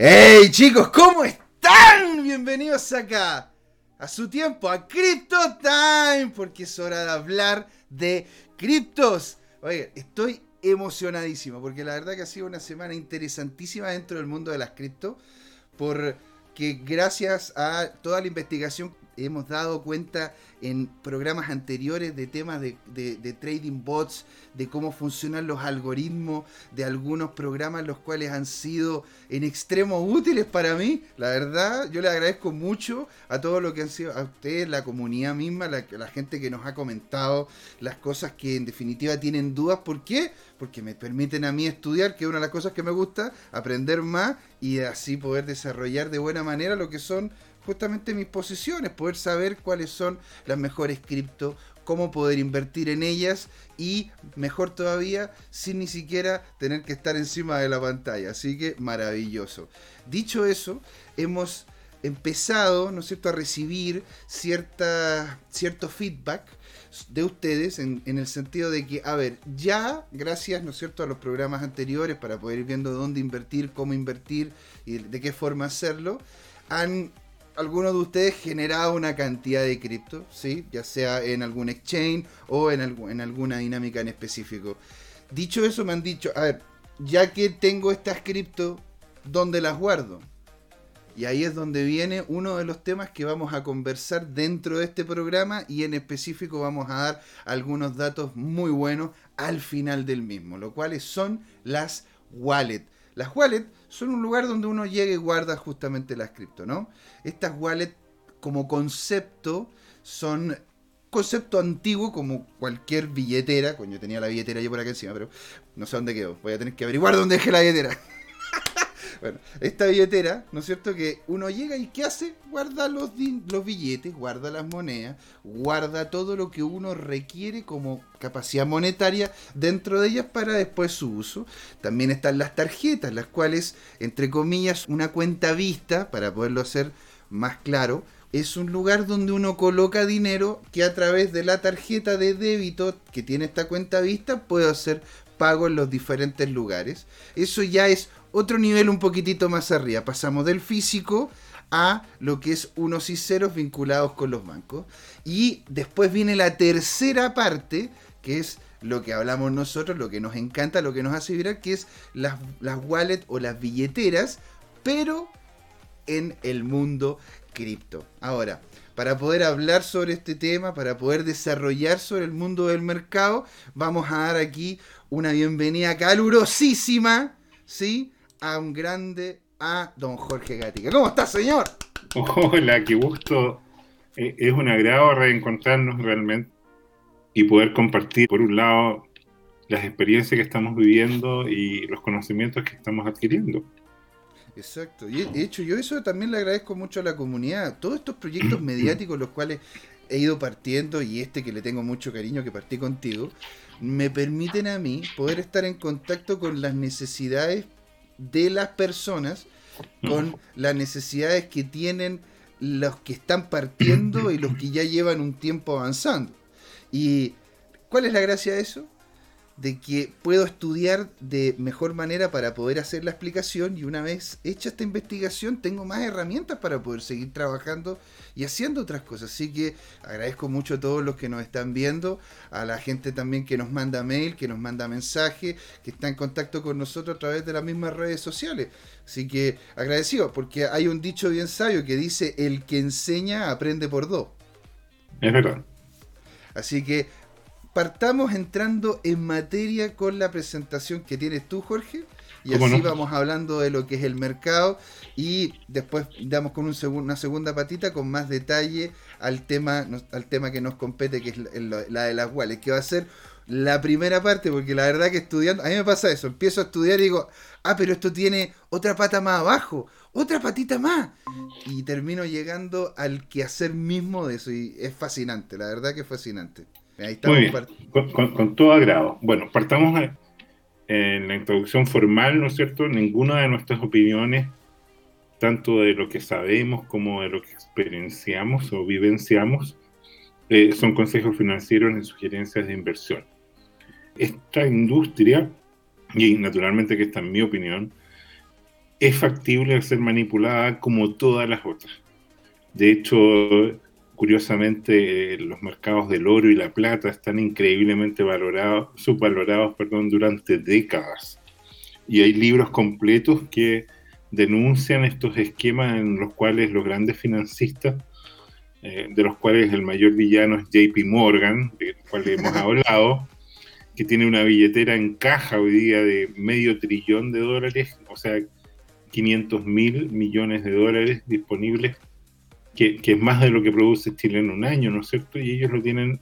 ¡Hey chicos! ¿Cómo están? Bienvenidos acá a su tiempo, a Crypto Time, porque es hora de hablar de criptos. Oye, estoy emocionadísimo, porque la verdad que ha sido una semana interesantísima dentro del mundo de las cripto, porque gracias a toda la investigación hemos dado cuenta en programas anteriores de temas de, trading bots, de cómo funcionan los algoritmos de algunos programas los cuales han sido en extremo útiles para mí. La verdad, yo le agradezco mucho a todo lo que han sido, a ustedes, la comunidad misma, la, la gente que nos ha comentado las cosas que en definitiva tienen dudas. ¿Por qué? Porque me permiten a mí estudiar, que es una de las cosas que me gusta, aprender más y así poder desarrollar de buena manera lo que son justamente mis posiciones, poder saber cuáles son las mejores cripto, cómo poder invertir en ellas y mejor todavía sin ni siquiera tener que estar encima de la pantalla. Así que maravilloso. Dicho eso, hemos empezado, ¿no es cierto?, a recibir cierta, cierto feedback de ustedes en, en, el sentido de que, a ver, ya gracias, ¿no es cierto?, a los programas anteriores para poder ir viendo dónde invertir, cómo invertir y de qué forma hacerlo, han alguno de ustedes generado una cantidad de cripto, ¿sí? ya sea en algún exchange o en, en alguna dinámica en específico. Dicho eso, me han dicho, a ver, ya que tengo estas cripto, ¿dónde las guardo? Y ahí es donde viene uno de los temas que vamos a conversar dentro de este programa y en específico vamos a dar algunos datos muy buenos al final del mismo, lo cuales son las wallets. Las wallets son un lugar donde uno llega y guarda justamente las cripto, ¿no? Estas wallets como concepto son concepto antiguo como cualquier billetera. Coño, tenía la billetera yo por acá encima, pero no sé dónde quedó. Voy a tener que averiguar dónde dejé la billetera. Bueno, esta billetera, ¿no es cierto? Que uno llega y ¿qué hace? Guarda los, los billetes, guarda las monedas, guarda todo lo que uno requiere como capacidad monetaria dentro de ellas para después su uso. También están las tarjetas, las cuales, entre comillas, una cuenta vista, para poderlo hacer más claro, es un lugar donde uno coloca dinero que a través de la tarjeta de débito que tiene esta cuenta vista puede hacer pago en los diferentes lugares. Eso ya es otro nivel un poquitito más arriba. Pasamos del físico a lo que es unos y ceros vinculados con los bancos. Y después viene la tercera parte, que es lo que hablamos nosotros, lo que nos encanta, lo que nos hace vibrar, que es las, las wallets o las billeteras, pero en el mundo cripto. Ahora, para poder hablar sobre este tema, para poder desarrollar sobre el mundo del mercado, vamos a dar aquí una bienvenida calurosísima, ¿sí? A un grande, a don Jorge Gatica. ¿Cómo está, señor? Hola, qué gusto. Eh, es un agrado reencontrarnos realmente y poder compartir, por un lado, las experiencias que estamos viviendo y los conocimientos que estamos adquiriendo. Exacto. Y de hecho, yo eso también le agradezco mucho a la comunidad. Todos estos proyectos mediáticos, los cuales he ido partiendo, y este que le tengo mucho cariño, que partí contigo, me permiten a mí poder estar en contacto con las necesidades de las personas con las necesidades que tienen los que están partiendo y los que ya llevan un tiempo avanzando. ¿Y cuál es la gracia de eso? De que puedo estudiar de mejor manera para poder hacer la explicación y una vez hecha esta investigación tengo más herramientas para poder seguir trabajando y haciendo otras cosas. Así que agradezco mucho a todos los que nos están viendo, a la gente también que nos manda mail, que nos manda mensaje, que está en contacto con nosotros a través de las mismas redes sociales. Así que agradecido, porque hay un dicho bien sabio que dice, el que enseña aprende por dos. Es verdad. Así que partamos entrando en materia con la presentación que tienes tú, Jorge. Y así vamos hablando de lo que es el mercado y después damos con un una segunda patita con más detalle al tema, al tema que nos compete, que es la, de las wallets, que va a ser la primera parte, porque la verdad que estudiando, a mí me pasa eso, empiezo a estudiar y digo, ah, pero esto tiene otra pata más abajo, otra patita más. Y termino llegando al quehacer mismo de eso y es fascinante, la verdad que es fascinante. Muy bien, con, todo agrado. Bueno, partamos en la introducción formal, ¿no es cierto? Ninguna de nuestras opiniones, tanto de lo que sabemos como de lo que experienciamos o vivenciamos, eh, son consejos financieros ni sugerencias de inversión. Esta industria, y naturalmente que esta es mi opinión, es factible de ser manipulada como todas las otras. De hecho, curiosamente, los mercados del oro y la plata están increíblemente valorados, subvalorados perdón, durante décadas. Y hay libros completos que denuncian estos esquemas en los cuales los grandes financistas, eh, de los cuales el mayor villano es JP Morgan, del cual hemos hablado, que tiene una billetera en caja hoy día de medio trillón de dólares, o sea, 500 mil millones de dólares disponibles, que, es más de lo que produce Chile en un año, ¿no es cierto? Y ellos lo tienen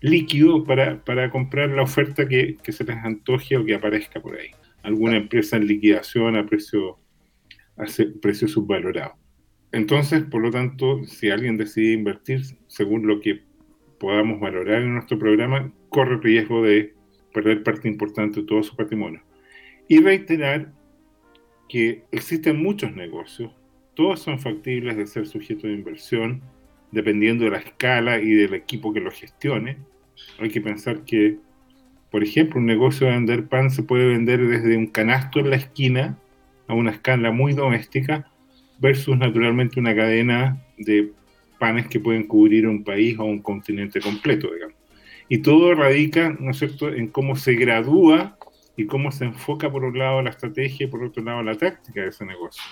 líquido para, comprar la oferta que, se les antoje o que aparezca por ahí. Alguna empresa en liquidación a precio, a precio subvalorado. Entonces, por lo tanto, si alguien decide invertir según lo que podamos valorar en nuestro programa, corre riesgo de perder parte importante de todo su patrimonio. Y reiterar que existen muchos negocios, todos son factibles de ser sujetos de inversión, dependiendo de la escala y del equipo que lo gestione. Hay que pensar que, por ejemplo, un negocio de vender pan se puede vender desde un canasto en la esquina a una escala muy doméstica versus naturalmente una cadena de panes que pueden cubrir un país o un continente completo, digamos. Y todo radica, ¿no es cierto?, en cómo se gradúa y cómo se enfoca por un lado la estrategia y por otro lado la táctica de ese negocio.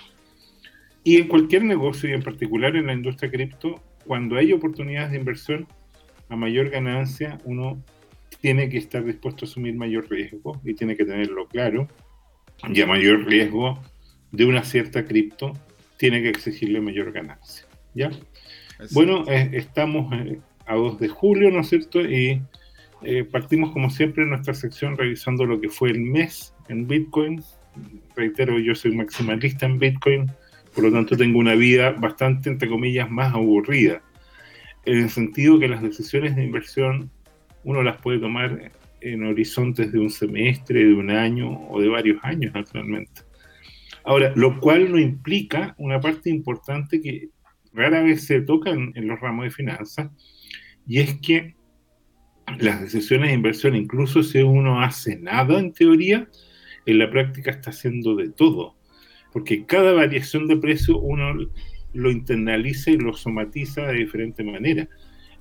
Y en cualquier negocio y en particular en la industria cripto, cuando hay oportunidades de inversión a mayor ganancia, uno tiene que estar dispuesto a asumir mayor riesgo y tiene que tenerlo claro. Y a mayor riesgo de una cierta cripto, tiene que exigirle mayor ganancia. ¿Ya? Bueno, eh, estamos eh, a 2 de julio, ¿no es cierto? Y eh, partimos como siempre en nuestra sección revisando lo que fue el mes en Bitcoin. Reitero, yo soy maximalista en Bitcoin, por lo tanto tengo una vida bastante, entre comillas, más aburrida. En el sentido que las decisiones de inversión uno las puede tomar en horizontes de un semestre, de un año o de varios años, naturalmente. Ahora, lo cual no implica una parte importante que rara vez se toca en los ramos de finanzas, y es que las decisiones de inversión, incluso si uno hace nada en teoría, en la práctica está haciendo de todo, porque cada variación de precio uno lo internaliza y lo somatiza de diferente manera.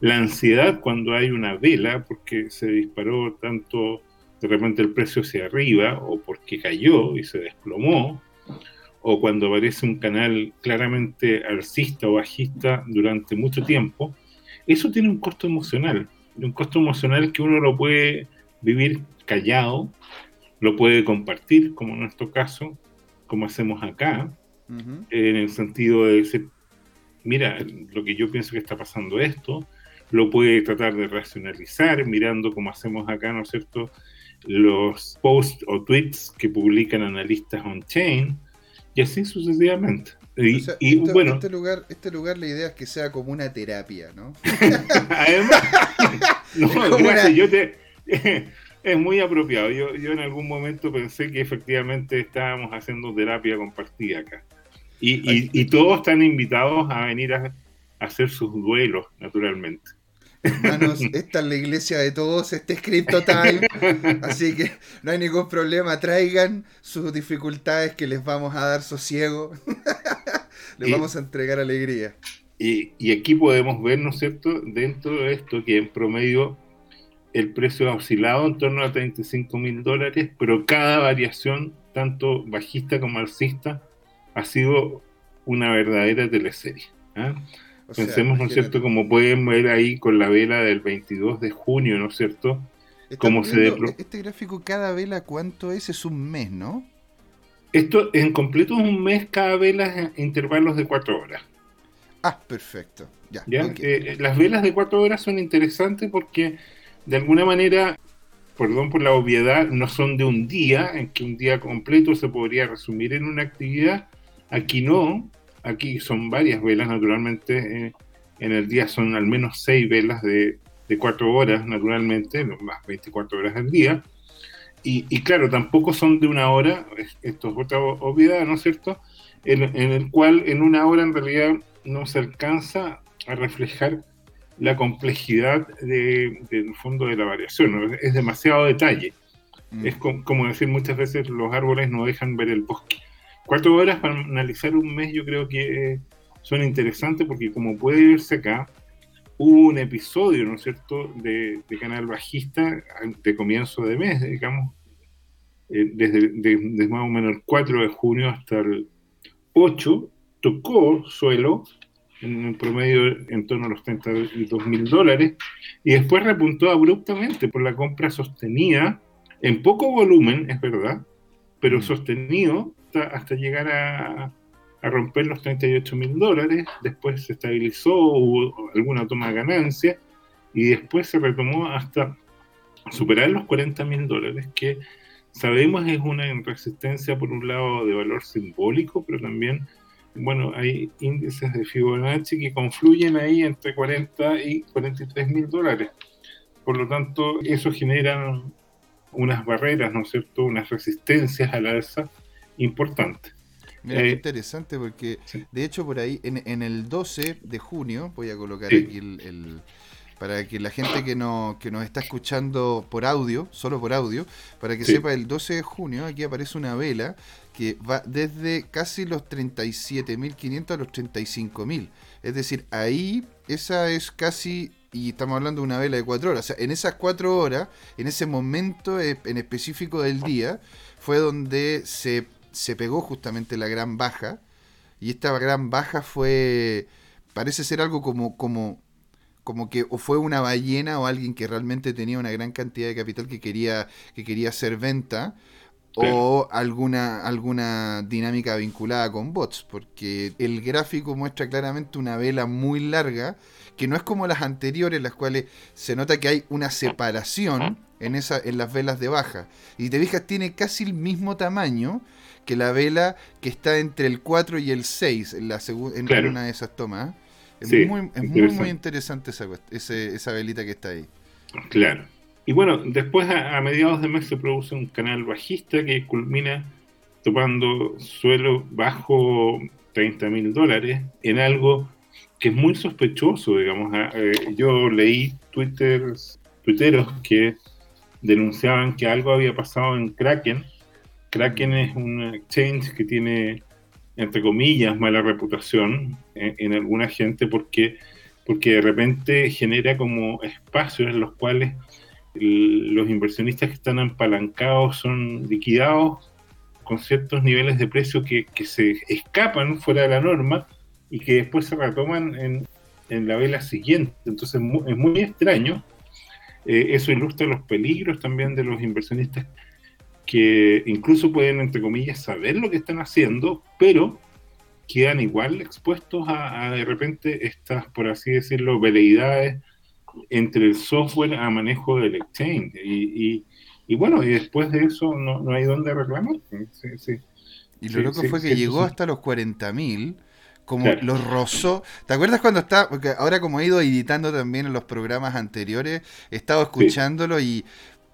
La ansiedad cuando hay una vela, porque se disparó tanto de repente el precio hacia arriba, o porque cayó y se desplomó, o cuando aparece un canal claramente alcista o bajista durante mucho tiempo, eso tiene un costo emocional un costo emocional que uno lo puede vivir callado, lo puede compartir, como en nuestro caso, como hacemos acá, en el sentido de decir, mira, lo que yo pienso que está pasando esto, lo puede tratar de racionalizar mirando como hacemos acá, ¿no es cierto? Los posts o tweets que publican analistas on-chain y así sucesivamente. Y, bueno. Este lugar, este lugar, la idea es que sea como una terapia, ¿no? Además, no, yo te, es muy apropiado. Yo, yo en algún momento pensé que efectivamente estábamos haciendo terapia compartida acá. Y, y, todos están invitados a venir a, a hacer sus duelos, naturalmente. Hermanos, esta es la iglesia de todos, este es Crypto Time, así que no hay ningún problema, traigan sus dificultades que les vamos a dar sosiego, les vamos a entregar alegría. Y, aquí podemos ver, ¿no es cierto?, dentro de esto que en promedio el precio ha oscilado en torno a 35 mil dólares, pero cada variación, tanto bajista como alcista, ha sido una verdadera teleserie. ¿ah? Pensemos, ¿no es cierto? Como pueden ver ahí con la vela del 22 de junio, ¿no es cierto? Cómo se Este gráfico, cada vela, ¿cuánto es? Es un mes, ¿no? Esto en completo es un mes, cada vela en intervalos de cuatro horas. Ah, perfecto. Ya, eh, las velas de cuatro horas son interesantes porque de alguna manera, perdón por la obviedad, no son de un día, en que un día completo se podría resumir en una actividad. Aquí no, Aquí son varias velas, naturalmente. Eh, en el día son al menos seis velas de, cuatro horas, naturalmente, más 24 horas al día. Y, claro, tampoco son de una hora, esto es otra obviedad, ¿no es cierto? En, el cual en una hora en realidad no se alcanza a reflejar la complejidad del fondo de la variación, es demasiado detalle. Mm. Es como decir muchas veces los árboles no dejan ver el bosque cuatro horas para analizar un mes yo creo que son interesantes porque como puede verse acá, hubo un episodio, ¿no es cierto?, de, Canal Bajista de comienzo de mes, digamos, eh, desde, desde, más o menos el 4 de junio hasta el 8, tocó suelo en un promedio en torno a los 32 mil dólares y después repuntó abruptamente por la compra sostenida en poco volumen, es verdad, pero mm. sostenido hasta, llegar a, romper los 38 mil dólares, después se estabilizó, hubo alguna toma de ganancia y después se retomó hasta superar los 40 mil dólares, que sabemos es una resistencia por un lado de valor simbólico, pero también, bueno, hay índices de Fibonacci que confluyen ahí entre 40 y 43 mil dólares. Por lo tanto, eso genera unas barreras, ¿no es cierto?, unas resistencias al alza importantes. Mira, qué eh, interesante porque de hecho por ahí en, el 12 de junio, voy a colocar aquí el, para que la gente que, no, que nos está escuchando por audio, solo por audio, para que sepa, el 12 de junio aquí aparece una vela que va desde casi los 37.500 a los 35.000. Es decir, ahí esa es casi y estamos hablando de una vela de cuatro horas. O sea, en esas cuatro horas, en ese momento en específico del día, fue donde se, se pegó justamente la gran baja. Y esta gran baja fue. Parece ser algo como, como, como que o fue una ballena o alguien que realmente tenía una gran cantidad de capital que quería, que quería hacer venta o alguna, alguna dinámica vinculada con bots, porque el gráfico muestra claramente una vela muy larga, que no es como las anteriores, las cuales se nota que hay una separación en, esa, en las velas de baja. Y te fijas, tiene casi el mismo tamaño que la vela que está entre el 4 y el 6 en, la en una de esas tomas. Es, muy, muy, interesante esa, esa velita que está ahí. Claro. Y bueno, después a, mediados de mes se produce un canal bajista que culmina topando suelo bajo 30 mil dólares en algo que es muy sospechoso, digamos. Ah, eh, yo leí twitters, twitteros que denunciaban que algo había pasado en Kraken. Kraken es un exchange que tiene, entre comillas, mala reputación en, en alguna gente porque, porque de repente genera como espacios en los cuales los inversionistas que están apalancados son liquidados con ciertos niveles de precio que, se escapan fuera de la norma y que después se retoman en, la vela siguiente. Entonces es muy, extraño. Eh, eso ilustra los peligros también de los inversionistas que incluso pueden, entre comillas, saber lo que están haciendo, pero quedan igual expuestos a, a de repente estas, por así decirlo, veleidades entre el software a manejo del exchange. Y, y, bueno, y después de eso no, no hay dónde reclamar. y lo loco fue que llegó hasta los 40.000 como los rozó. ¿Te acuerdas cuando está? Porque ahora como he ido editando también en los programas anteriores, he estado escuchándolo y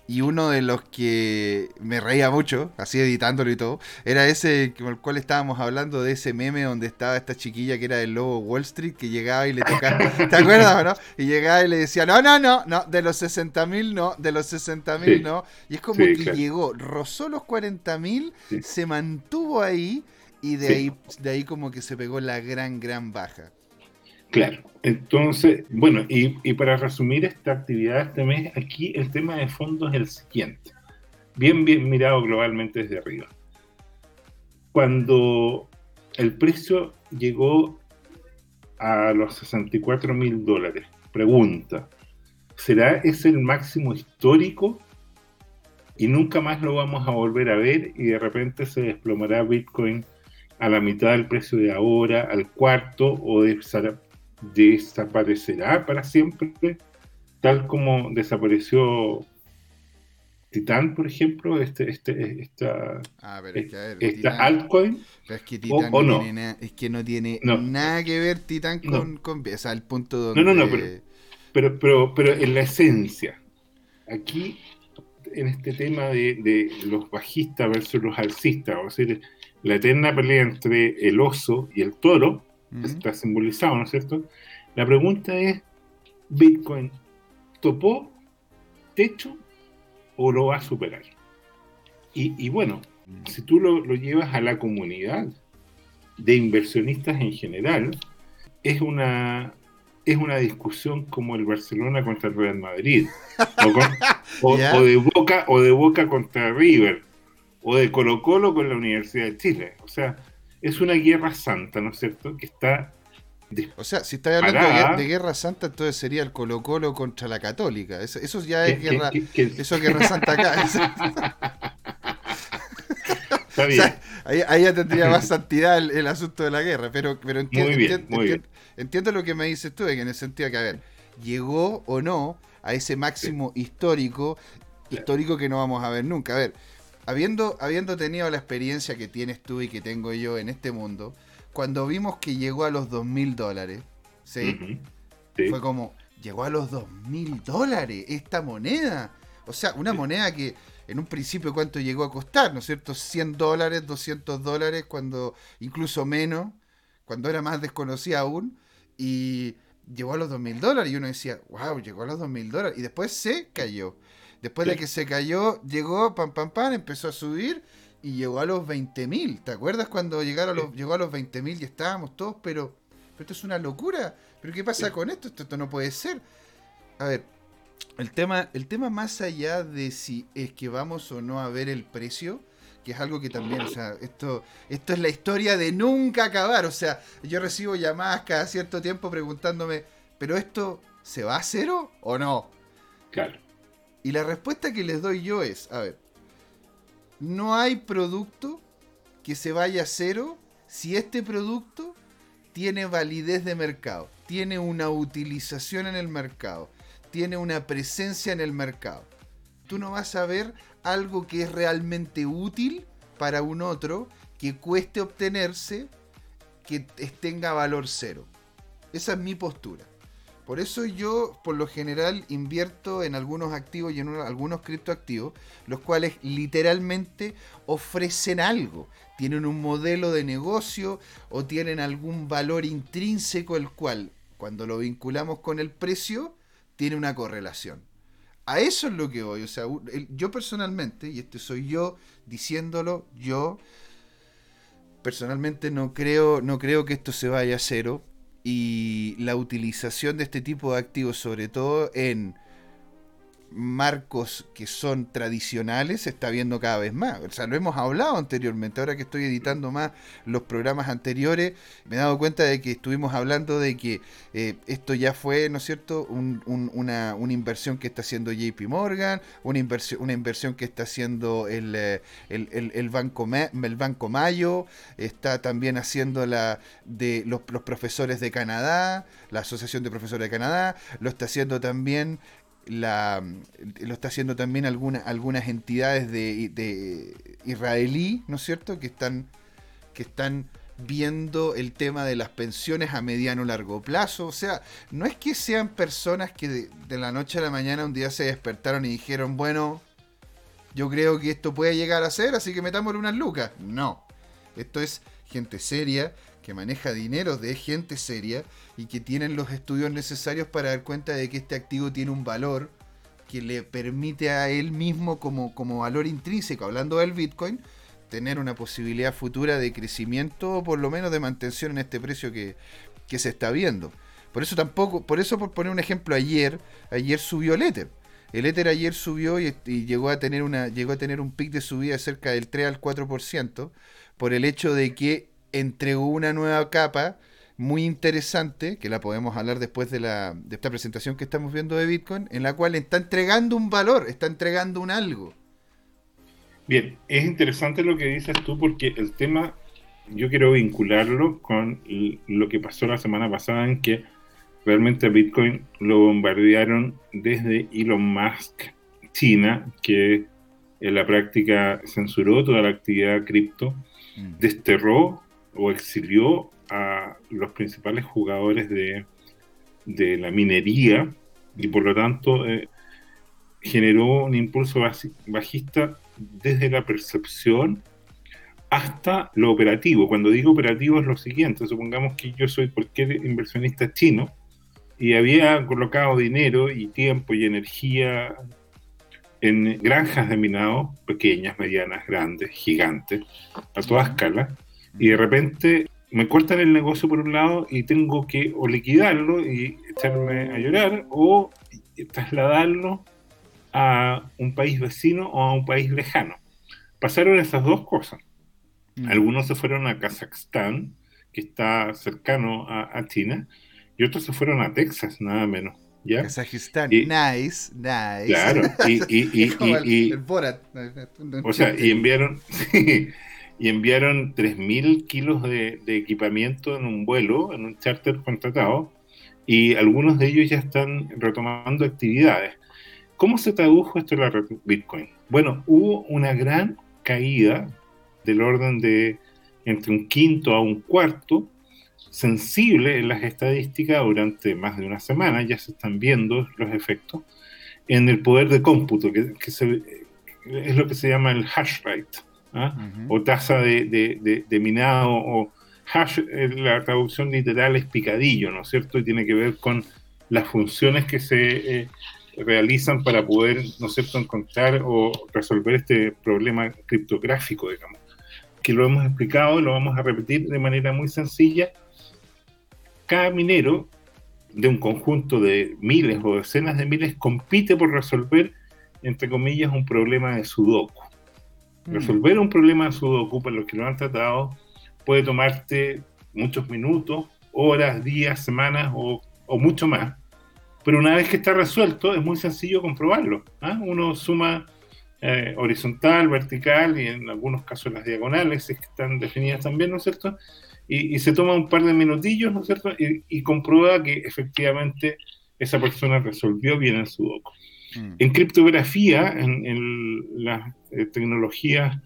y uno de los que me reía mucho, así editándolo y todo, era ese con el cual estábamos hablando de ese meme donde estaba esta chiquilla que era del lobo Wall Street que llegaba y le tocaba, ¿te acuerdas no? Y llegaba y le decía, no, no, no, no, de los 60 mil no, de los 60 mil no. Y es como que llegó, rozó los 40 mil, se mantuvo ahí y de, ahí, de ahí como que se pegó la gran, gran baja. Claro, entonces, bueno, y, para resumir esta actividad este mes, aquí el tema de fondo es el siguiente, bien, bien mirado globalmente desde arriba. Cuando el precio llegó a los 64 mil dólares, pregunta, ¿será ese el máximo histórico? Y nunca más lo vamos a volver a ver y de repente se desplomará Bitcoin a la mitad del precio de ahora, al cuarto, o de desaparecerá para siempre, tal como desapareció Titán, por ejemplo, este, este, esta, altcoin. es que Titán no, Tiene es que no tiene nada que ver Titán con, con, o sea, el punto donde... No, no, no, pero, pero, pero, en la esencia, aquí, en este tema de, los bajistas versus los alcistas, o sea, la eterna pelea entre el oso y el toro, está simbolizado, ¿no es cierto? La pregunta es, ¿Bitcoin topó techo o lo va a superar? Y, bueno, si tú lo, lo llevas a la comunidad de inversionistas en general, es una, es una discusión como el Barcelona contra el Real Madrid, o, de Boca o de Boca contra River, o de Colo Colo con la Universidad de Chile. O sea, es una guerra santa, ¿no es cierto? Que está o sea, si estás hablando de, guerra santa, entonces sería el Colo Colo contra la Católica. Eso, ya es guerra. eso es guerra santa acá. Está bien. ahí, ya tendría más santidad el, asunto de la guerra. Pero, pero entiendo, entiendo, lo que me dices tú, en el sentido que, a ver, llegó o no a ese máximo histórico, histórico que no vamos a ver nunca. A ver, habiendo, habiendo tenido la experiencia que tienes tú y que tengo yo en este mundo cuando vimos que llegó a los dos mil dólares, ¿sí? Fue como, llegó a los dos mil dólares esta moneda. O sea, una moneda que en un principio cuánto llegó a costar, ¿no es cierto? 100 dólares, 200 dólares, cuando incluso menos, cuando era más desconocida aún, y llegó a los dos mil dólares y uno decía, wow, llegó a los dos mil dólares y después se cayó. Después de que se cayó, llegó, pam, pam, pam, empezó a subir y llegó a los 20.000. ¿Te acuerdas cuando llegaron los, llegó a los 20.000 y estábamos todos, pero, pero esto es una locura? ¿Pero qué pasa con esto? esto? no puede ser. A ver, el tema, el tema más allá de si es que vamos o no a ver el precio, que es algo que también, o sea, esto, esto es la historia de nunca acabar. O sea, yo recibo llamadas cada cierto tiempo preguntándome, ¿pero esto se va a cero o no? Claro. Y la respuesta que les doy yo es, a ver, no hay producto que se vaya a cero si este producto tiene validez de mercado, tiene una utilización en el mercado, tiene una presencia en el mercado. Tú no vas a ver algo que es realmente útil para un otro, que cueste obtenerse, que tenga valor cero. Esa es mi postura. Por eso yo, por lo general, invierto en algunos activos y en algunos criptoactivos, los cuales literalmente ofrecen algo. Tienen un modelo de negocio o tienen algún valor intrínseco, el cual, cuando lo vinculamos con el precio, tiene una correlación. A eso es lo que voy. O sea, yo personalmente, y este soy yo diciéndolo, yo personalmente no creo, no creo que esto se vaya a cero y la utilización de este tipo de activos, sobre todo en marcos que son tradicionales se está viendo cada vez más. O sea, lo hemos hablado anteriormente. Ahora que estoy editando más los programas anteriores, me he dado cuenta de que estuvimos hablando de que eh, esto ya fue, ¿no es cierto?, una, inversión que está haciendo JP Morgan, una inversión, una inversión que está haciendo el, eh, el, Banco, el Banco Mayo, está también haciendo la de los, los profesores de Canadá, la Asociación de Profesores de Canadá, lo está haciendo también la, lo está haciendo también alguna, algunas entidades de, de, israelí, ¿no es cierto?, que están, que están viendo el tema de las pensiones a mediano o largo plazo. O sea, no es que sean personas que de, la noche a la mañana un día se despertaron y dijeron, bueno, yo creo que esto puede llegar a ser, así que metámosle unas lucas. No, esto es gente seria que maneja dinero de gente seria y que tienen los estudios necesarios para dar cuenta de que este activo tiene un valor que le permite a él mismo como, como valor intrínseco, hablando del Bitcoin, tener una posibilidad futura de crecimiento o por lo menos de mantención en este precio que, se está viendo. Por eso tampoco, por eso por poner un ejemplo, ayer, ayer subió el Ether. El Ether ayer subió y, y, llegó a tener una, llegó a tener un pic de subida de cerca del 3 al 4% por el hecho de que entregó una nueva capa muy interesante, que la podemos hablar después de, la, de esta presentación que estamos viendo de Bitcoin, en la cual está entregando un valor, está entregando un algo. Bien, es interesante lo que dices tú porque el tema, yo quiero vincularlo con lo que pasó la semana pasada en que realmente Bitcoin lo bombardearon desde Elon Musk, China, que en la práctica censuró toda la actividad cripto, mm. desterró o exilió a los principales jugadores de, la minería y por lo tanto eh, generó un impulso bajista desde la percepción hasta lo operativo. Cuando digo operativo es lo siguiente, supongamos que yo soy cualquier inversionista chino y había colocado dinero y tiempo y energía en granjas de minado, pequeñas, medianas, grandes, gigantes, a toda escala, y de repente me cortan el negocio por un lado y tengo que o liquidarlo y echarme a llorar o trasladarlo a un país vecino o a un país lejano. Pasaron esas dos cosas. Mm. Algunos se fueron a Kazajstán, que está cercano a, China, y otros se fueron a Texas, nada menos. ¿ya? Kazajistán, nice, nice. Claro, y, y, o sea, y enviaron, y enviaron 3.000 kilos de, equipamiento en un vuelo, en un charter contratado, y algunos de ellos ya están retomando actividades. ¿Cómo se tradujo esto en la Bitcoin? Bueno, hubo una gran caída del orden de entre un quinto a un cuarto, sensible en las estadísticas durante más de una semana, ya se están viendo los efectos, en el poder de cómputo, que, es lo que se llama el hash rate, ¿ah? o tasa de, minado, o hash, eh, la traducción literal es picadillo, ¿no es cierto? Y tiene que ver con las funciones que se eh, realizan para poder, ¿no es cierto?, encontrar o resolver este problema criptográfico, digamos que lo hemos explicado y lo vamos a repetir de manera muy sencilla. Cada minero de un conjunto de miles o decenas de miles compite por resolver, entre comillas, un problema de sudoku. Resolver un problema de sudoku, los que lo han tratado, puede tomarte muchos minutos, horas, días, semanas o, mucho más. Pero una vez que está resuelto, es muy sencillo comprobarlo. ¿ah? Uno suma eh, horizontal, vertical y en algunos casos las diagonales, están definidas también, ¿no es cierto? Y, se toma un par de minutillos, ¿no es cierto? Y, comprueba que efectivamente esa persona resolvió bien el sudoku. Mm. En criptografía, en, las eh, tecnologías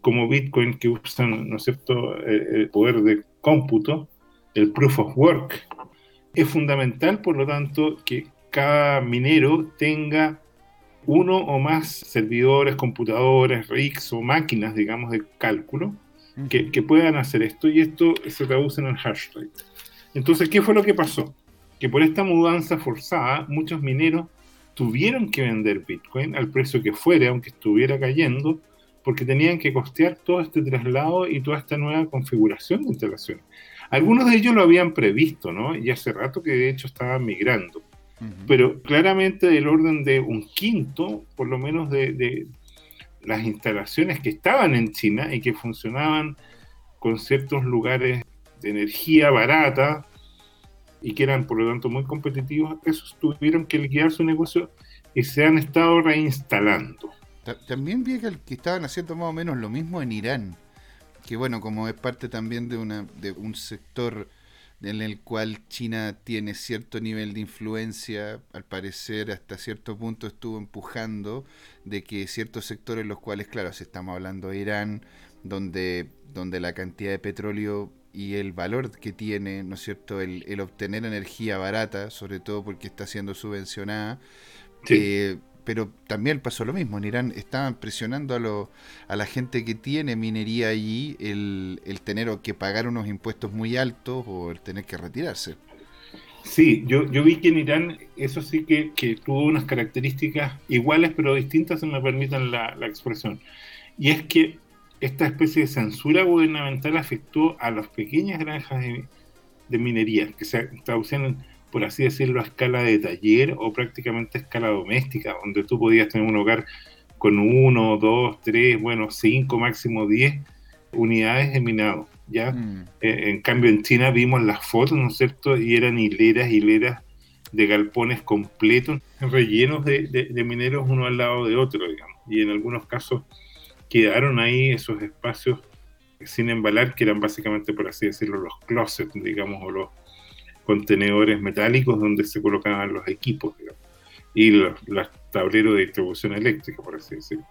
como Bitcoin que usan, ¿no es cierto?, eh, el poder de cómputo, el proof of work, es fundamental, por lo tanto, que cada minero tenga uno o más servidores, computadores, rigs o máquinas, digamos, de cálculo que, puedan hacer esto y esto se traduce en el hash rate. Entonces, ¿qué fue lo que pasó? Que por esta mudanza forzada, muchos mineros tuvieron que vender Bitcoin al precio que fuera, aunque estuviera cayendo, porque tenían que costear todo este traslado y toda esta nueva configuración de instalaciones. Algunos de ellos lo habían previsto, ¿no? Y hace rato que de hecho estaban migrando pero claramente del orden de un quinto, por lo menos, de, las instalaciones que estaban en China y que funcionaban con ciertos lugares de energía barata y que eran por lo tanto muy competitivos, esos tuvieron que liquidar su negocio y se han estado reinstalando. También vi que, estaban haciendo más o menos lo mismo en Irán, que bueno, como es parte también de un sector en el cual China tiene cierto nivel de influencia, al parecer hasta cierto punto estuvo empujando de que ciertos sectores, los cuales, claro, si estamos hablando de Irán, donde, donde la cantidad de petróleo y el valor que tiene, ¿no es cierto?, el, el obtener energía barata, sobre todo porque está siendo subvencionada, eh, pero también pasó lo mismo. En Irán estaban presionando a, lo, a la gente que tiene minería allí el, el tener que pagar unos impuestos muy altos o el tener que retirarse. Sí, yo, yo vi que en Irán eso sí que, que tuvo unas características iguales pero distintas, si me permiten la, la expresión. Y es que esta especie de censura gubernamental afectó a las pequeñas granjas de, de minería, que se traducían por así decirlo, a escala de taller o prácticamente a escala doméstica, donde tú podías tener un hogar con uno, dos, tres, bueno, cinco, máximo diez unidades de minado. ¿ya? Mm. Eh, en cambio, en China vimos las fotos, ¿no es cierto? Y eran hileras, hileras de galpones completos, rellenos de, de, mineros uno al lado de otro, digamos. Y en algunos casos quedaron ahí esos espacios sin embalar, que eran básicamente, por así decirlo, los closets, digamos, o los, contenedores metálicos donde se colocaban los equipos y los, tableros de distribución eléctrica, por así decirlo.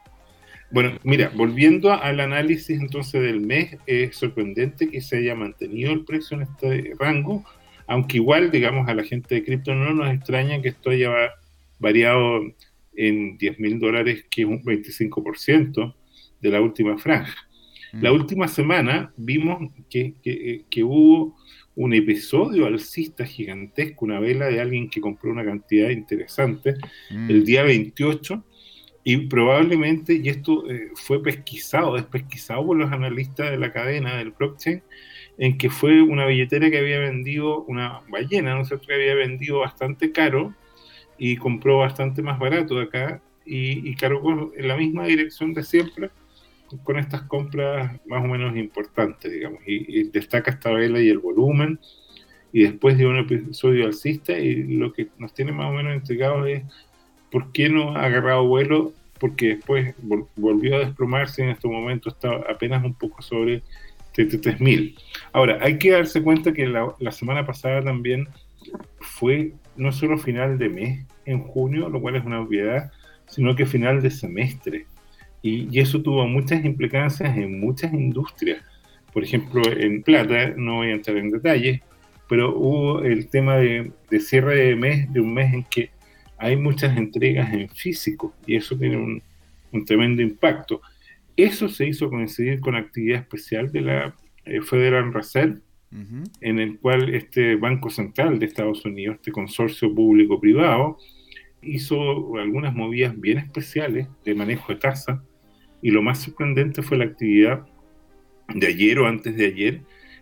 Bueno, mira, volviendo al análisis entonces del mes, es sorprendente que se haya mantenido el precio en este rango, aunque igual, digamos, a la gente de cripto no nos extraña que esto haya variado en 10 mil dólares, que es un 25% de la última franja. La mm. última semana vimos que, que, que hubo un episodio alcista gigantesco, una vela de alguien que compró una cantidad interesante mm. el día 28 Y probablemente, y esto eh, fue pesquisado, es pesquisado por los analistas de la cadena del blockchain, en que fue una billetera que había vendido, una ballena, ¿no cierto?, que había vendido bastante caro y compró bastante más barato de acá y, y cargó en la misma dirección de siempre con estas compras más o menos importantes, digamos, y, destaca esta vela y el volumen, y después de un episodio alcista, y lo que nos tiene más o menos intrigados es por qué no ha agarrado vuelo, porque después volvió a desplomarse y en este momento está apenas un poco sobre 33.000. Ahora, hay que darse cuenta que la, la semana pasada también fue no solo final de mes en junio, lo cual es una obviedad, sino que final de semestre. Y, eso tuvo muchas implicancias en muchas industrias. Por ejemplo, en plata, no voy a entrar en detalles, pero hubo el tema de, cierre de mes, de un mes en que hay muchas entregas en físico y eso tiene un, tremendo impacto. Eso se hizo coincidir con actividad especial de la eh, Federal Reserve, en el cual este Banco Central de Estados Unidos, este consorcio público-privado, hizo algunas movidas bien especiales de manejo de tasa y lo más sorprendente fue la actividad de ayer o antes de ayer,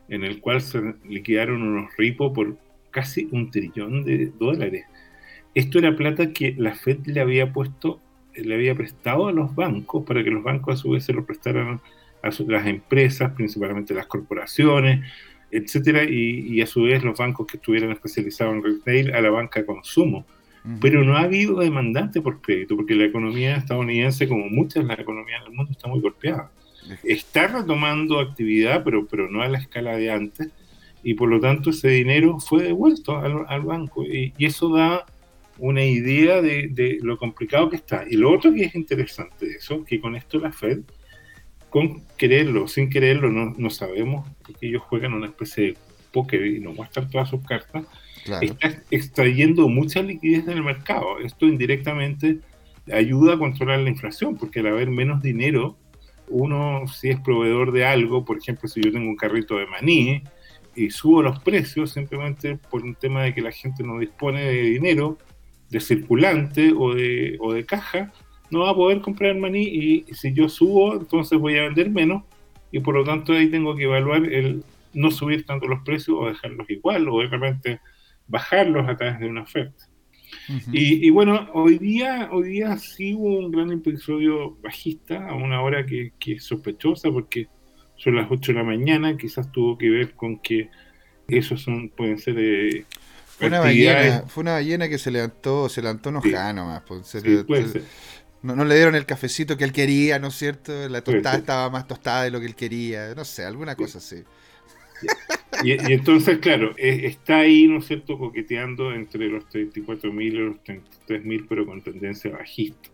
en el cual se liquidaron unos ripos por casi un trillón de dólares. Esto era plata que la Fed le había puesto, le había prestado a los bancos para que los bancos a su vez se lo prestaran a las empresas, principalmente las corporaciones, etcétera, y, y, a su vez los bancos que estuvieran especializados en retail a la banca de consumo. Pero no ha habido demandante por crédito, porque la economía estadounidense, como muchas de las economías del mundo, está muy golpeada. Está retomando actividad, pero, pero no a la escala de antes, y por lo tanto ese dinero fue devuelto al, banco. Y, eso da una idea de, lo complicado que está. Y lo otro que es interesante de eso, que con esto la Fed, con quererlo, sin quererlo, no, no sabemos, porque ellos juegan una especie de póker y nos muestran todas sus cartas, está extrayendo mucha liquidez en el mercado. Esto indirectamente ayuda a controlar la inflación, porque al haber menos dinero, uno si es proveedor de algo, por ejemplo, si yo tengo un carrito de maní y subo los precios simplemente por un tema de que la gente no dispone de dinero, de circulante o de, o de caja, no va a poder comprar maní y si yo subo, entonces voy a vender menos y por lo tanto ahí tengo que evaluar el no subir tanto los precios o dejarlos igual o de repente bajarlos a través de una oferta. y, bueno, hoy día, hoy día sí hubo un gran episodio bajista a una hora que, es sospechosa porque son las 8 de la mañana, quizás tuvo que ver con que esos son, pueden ser eh, fue una, ballena, fue una ballena que se levantó, se levantó enojada nomás. Pues, no, no, le dieron el cafecito que él quería, ¿no es cierto? La tostada estaba más tostada de lo que él quería, no sé, alguna cosa así. Y, entonces, claro, e, está ahí, ¿no es cierto?, coqueteando entre los 34.000 y los 33.000, pero con tendencia bajista.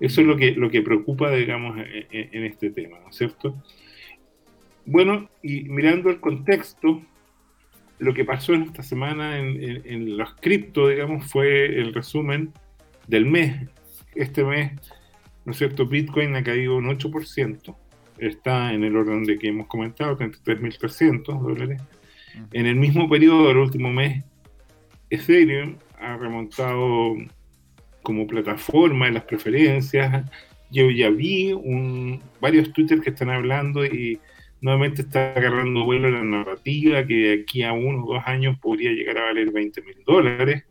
Eso es lo que, lo que preocupa, digamos, e, e, en, este tema, ¿no es cierto? Bueno, y mirando el contexto, lo que pasó en esta semana en, en los cripto, digamos, fue el resumen del mes. Este mes, ¿no es cierto? Bitcoin ha caído un 8%, está en el orden de que hemos comentado, 33.300 dólares. En el mismo periodo del último mes, Ethereum ha remontado como plataforma en las preferencias. Yo ya vi un, varios Twitter que están hablando y nuevamente está agarrando vuelo la narrativa que de aquí a uno o dos años podría llegar a valer 20 mil dólares.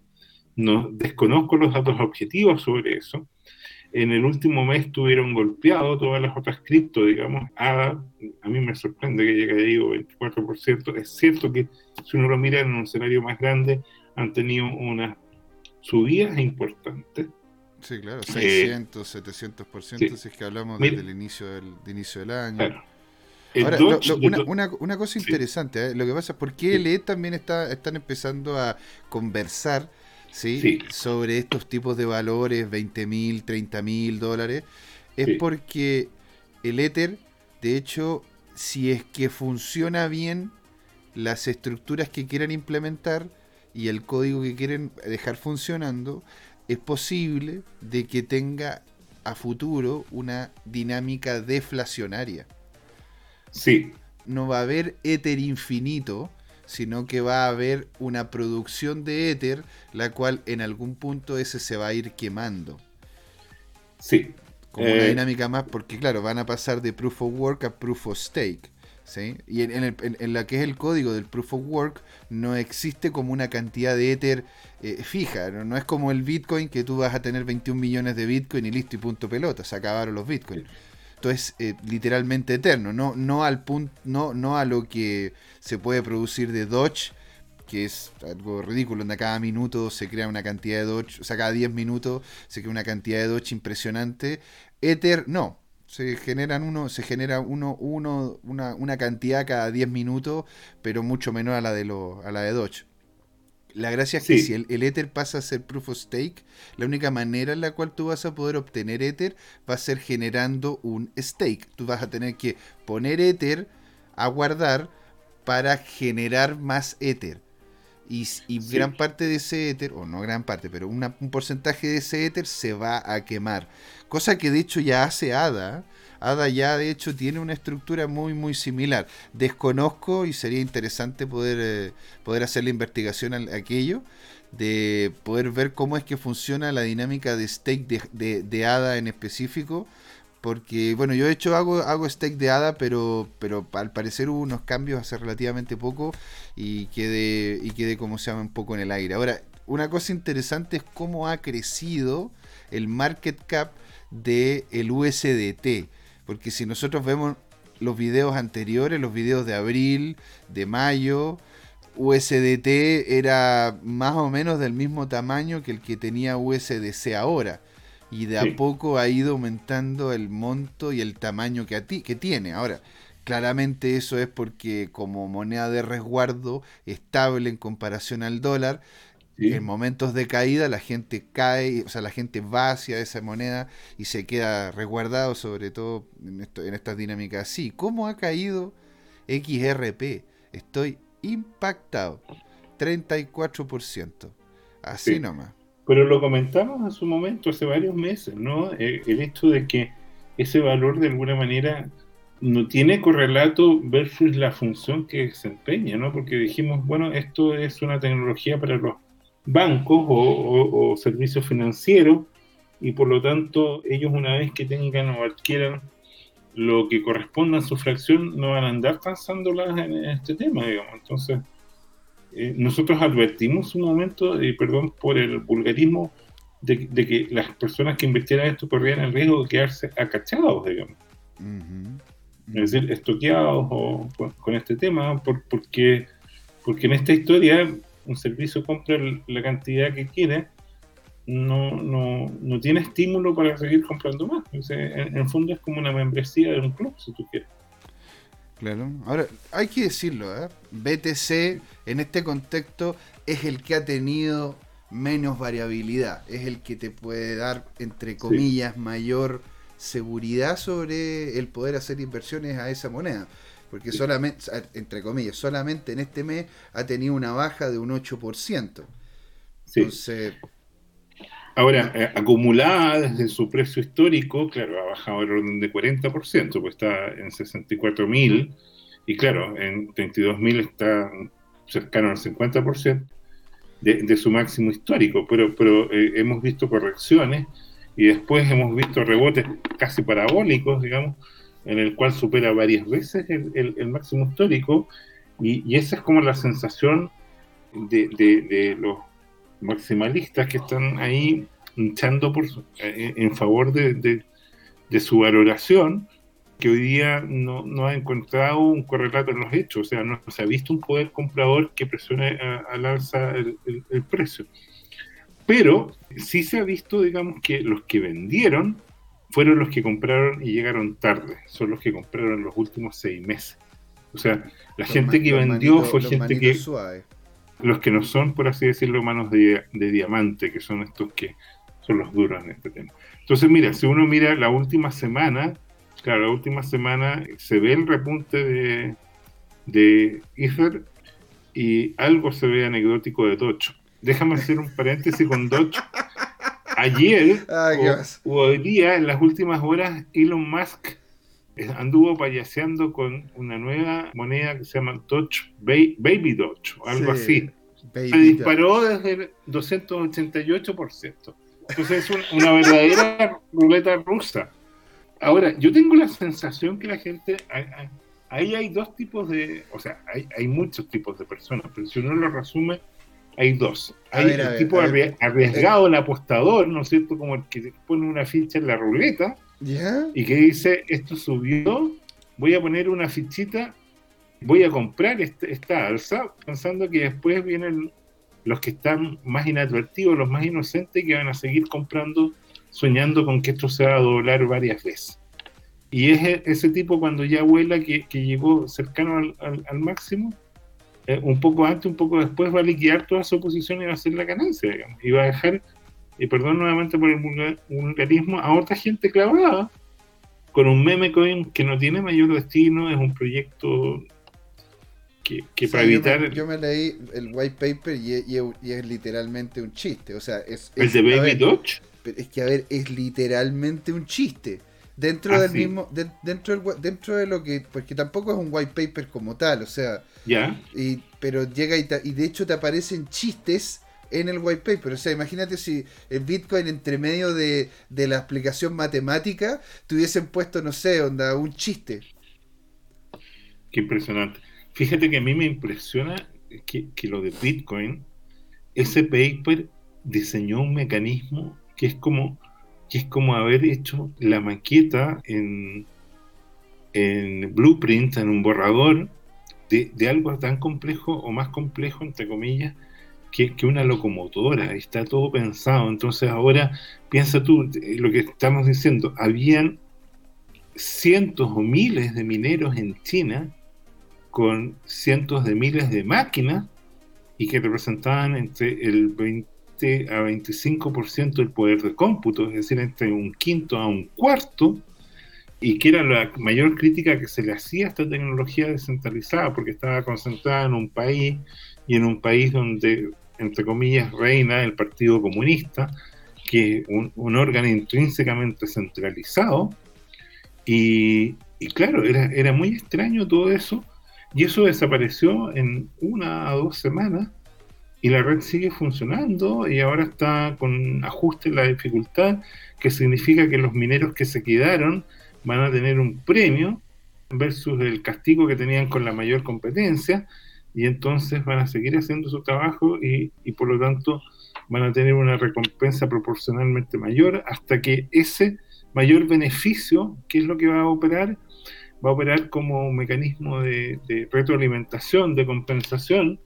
No, desconozco los datos objetivos sobre eso en el último mes tuvieron golpeado todas las otras cripto, digamos, ADA, a mí me sorprende que llegue ahí 24%, es cierto que si uno lo mira en un escenario más grande, han tenido unas subidas importantes. Sí, claro, 600, 700%, si es que hablamos desde el inicio del, inicio del año. Ahora, una, una, cosa interesante, ¿eh? lo que pasa es por qué LE también está, están empezando a conversar ¿sí? sobre estos tipos de valores, 20 mil, 30 mil dólares, es porque el Ether, de hecho, si es que funciona bien las estructuras que quieran implementar y el código que quieren dejar funcionando, es posible de que tenga a futuro una dinámica deflacionaria. Sí. No va a haber Ether infinito, sino que va a haber una producción de éter, la cual en algún punto ese se va a ir quemando. Sí, como una eh, dinámica más, porque claro, van a pasar de proof of work a proof of stake. ¿sí? Y en, en, la que es el código del proof of work, no existe como una cantidad de Ether eh, fija. ¿no? es como el Bitcoin que tú vas a tener 21 millones de Bitcoin y listo y punto pelota, se acabaron los Bitcoin. Esto es eh, literalmente eterno, no, no, al punto, no, no a lo que se puede producir de Doge que es algo ridículo, donde cada minuto se crea una cantidad de Doge, o sea, cada 10 minutos se crea una cantidad de Doge impresionante. Ether, no. Se generan uno, se genera uno, uno, una, una cantidad cada 10 minutos, pero mucho menor a la de lo, a la de Doge. La gracia es que si el, el, Ether pasa a ser Proof of Stake, la única manera en la cual tú vas a poder obtener Ether va a ser generando un stake. Tú vas a tener que poner Ether a guardar para generar más Ether. Y, gran parte de ese éter, o no gran parte, pero un porcentaje de ese éter se va a quemar. Cosa que de hecho ya hace ADA. ADA ya de hecho tiene una estructura muy muy similar. Desconozco y sería interesante poder, eh, poder hacer la investigación a aquello, de poder ver cómo es que funciona la dinámica de stake de, de, de ADA en específico porque, bueno, yo he hecho, hago, hago steak de hada, pero, pero al parecer hubo unos cambios hace relativamente poco y quedé, y como se llama, un poco en el aire. Ahora, una cosa interesante es cómo ha crecido el market cap del el USDT. Porque si nosotros vemos los videos anteriores, los videos de abril, de mayo, USDT era más o menos del mismo tamaño que el que tenía USDC ahora y de a poco ha ido aumentando el monto y el tamaño que, a ti, que tiene. Ahora, claramente eso es porque como moneda de resguardo estable en comparación al dólar, en momentos de caída la gente cae, o sea, la gente va hacia esa moneda y se queda resguardado, sobre todo en, esto, en estas dinámicas así. ¿Cómo ha caído XRP? Estoy impactado. 34%. Así nomás. Pero lo comentamos en su momento, hace varios meses, ¿no? Eh, el, hecho de que ese valor de alguna manera no tiene correlato versus la función que desempeña, ¿no? Porque dijimos, bueno, esto es una tecnología para los bancos o, servicios financieros y por lo tanto ellos una vez que tengan o adquieran lo que corresponda a su fracción no van a andar cansándolas en este tema, digamos. Entonces, eh, nosotros advertimos un momento, y perdón por el vulgarismo, de, que las personas que invirtieran esto corrían el riesgo de quedarse acachados, digamos. Es decir, estoqueados o, con, este tema, porque, porque en esta historia un servicio compra la cantidad que quiere, no, no, no tiene estímulo para seguir comprando más. en el fondo es como una membresía de un club, si tú quieres. Claro. Ahora, hay que decirlo, ¿eh? BTC en este contexto es el que ha tenido menos variabilidad, es el que te puede dar, entre comillas, mayor seguridad sobre el poder hacer inversiones a esa moneda. Porque solamente, entre comillas, solamente en este mes ha tenido una baja de un 8%. Entonces, Ahora, eh, acumulada desde su precio histórico, claro, ha bajado el orden de 40%, pues está en 64.000 y claro, en 32.000 está cercano al 50% de, de, su máximo histórico, pero, pero eh, hemos visto correcciones y después hemos visto rebotes casi parabólicos, digamos, en el cual supera varias veces el, máximo histórico y, esa es como la sensación de, los maximalistas que están ahí hinchando por, eh, en favor de, su valoración, que hoy día no, no, ha encontrado un correlato en los hechos, o sea, no se ha visto un poder comprador que presione al alza el, precio. Pero sí se ha visto, digamos, que los que vendieron fueron los que compraron y llegaron tarde, son los que compraron los últimos seis meses. O sea, la gente que vendió fue gente que los que no son, por así decirlo, manos de, diamante, que son estos que son los duros en este tema. Entonces, mira, si uno mira la última semana, claro, la última semana se ve el repunte de, de Ether y algo se ve anecdótico de Docho. Déjame hacer un paréntesis con Docho. Ayer o, hoy día, en las últimas horas, Elon Musk anduvo payaseando con una nueva moneda que se llama Dodge, Baby Dodge, o algo así. se disparó desde el 288%. Entonces es una verdadera ruleta rusa. Ahora, yo tengo la sensación que la gente, ahí hay dos tipos de, o sea, hay, hay muchos tipos de personas, pero si uno lo resume, hay dos. Hay el tipo arriesgado, el apostador, ¿no es cierto? Como el que pone una ficha en la ruleta y que dice, esto subió, voy a poner una fichita, voy a comprar este, esta alza, pensando que después vienen los que están más inadvertidos, los más inocentes, que van a seguir comprando, soñando con que esto se va a doblar varias veces. Y es e, ese tipo cuando ya vuela que, llegó cercano al, máximo, eh, un poco antes, un poco después, va a liquidar toda su posición y va a hacer la ganancia, digamos, y va a dejar y perdón nuevamente por el vulgarismo, a otra gente clavada con un meme coin que no tiene mayor destino, es un proyecto que, para evitar... Yo me, leí el white paper y, es literalmente un chiste, o sea, es... ¿El de Baby Dodge? Es que, a ver, es literalmente un chiste. Dentro ah, del mismo, dentro, del, dentro de lo que, porque tampoco es un white paper como tal, o sea, ya, y, pero llega y, y de hecho te aparecen chistes en el white paper. O sea, imagínate si el Bitcoin entre medio de, la explicación matemática tuviesen puesto, no sé, onda, un chiste. Qué impresionante. Fíjate que a mí me impresiona que, lo de Bitcoin, ese paper diseñó un mecanismo que es como, que es como haber hecho la maqueta en, en blueprint, en un borrador, de, de algo tan complejo o más complejo, entre comillas, que, una locomotora, está todo pensado. Entonces ahora piensa tú eh, lo que estamos diciendo, habían cientos o miles de mineros en China con cientos de miles de máquinas y que representaban entre el 20 a 25% del poder de cómputo, es decir, entre un quinto a un cuarto, y que era la mayor crítica que se le hacía a esta tecnología descentralizada, porque estaba concentrada en un país y en un país donde, entre comillas, reina el Partido Comunista, que es un, órgano intrínsecamente centralizado. Y, claro, era, era muy extraño todo eso, y eso desapareció en una o dos semanas, y la red sigue funcionando, y ahora está con ajuste en la dificultad, que significa que los mineros que se quedaron van a tener un premio versus el castigo que tenían con la mayor competencia, y entonces van a seguir haciendo su trabajo y, por lo tanto van a tener una recompensa proporcionalmente mayor hasta que ese mayor beneficio, ¿qué es lo que va a operar? Va a operar como un mecanismo de, retroalimentación, de compensación,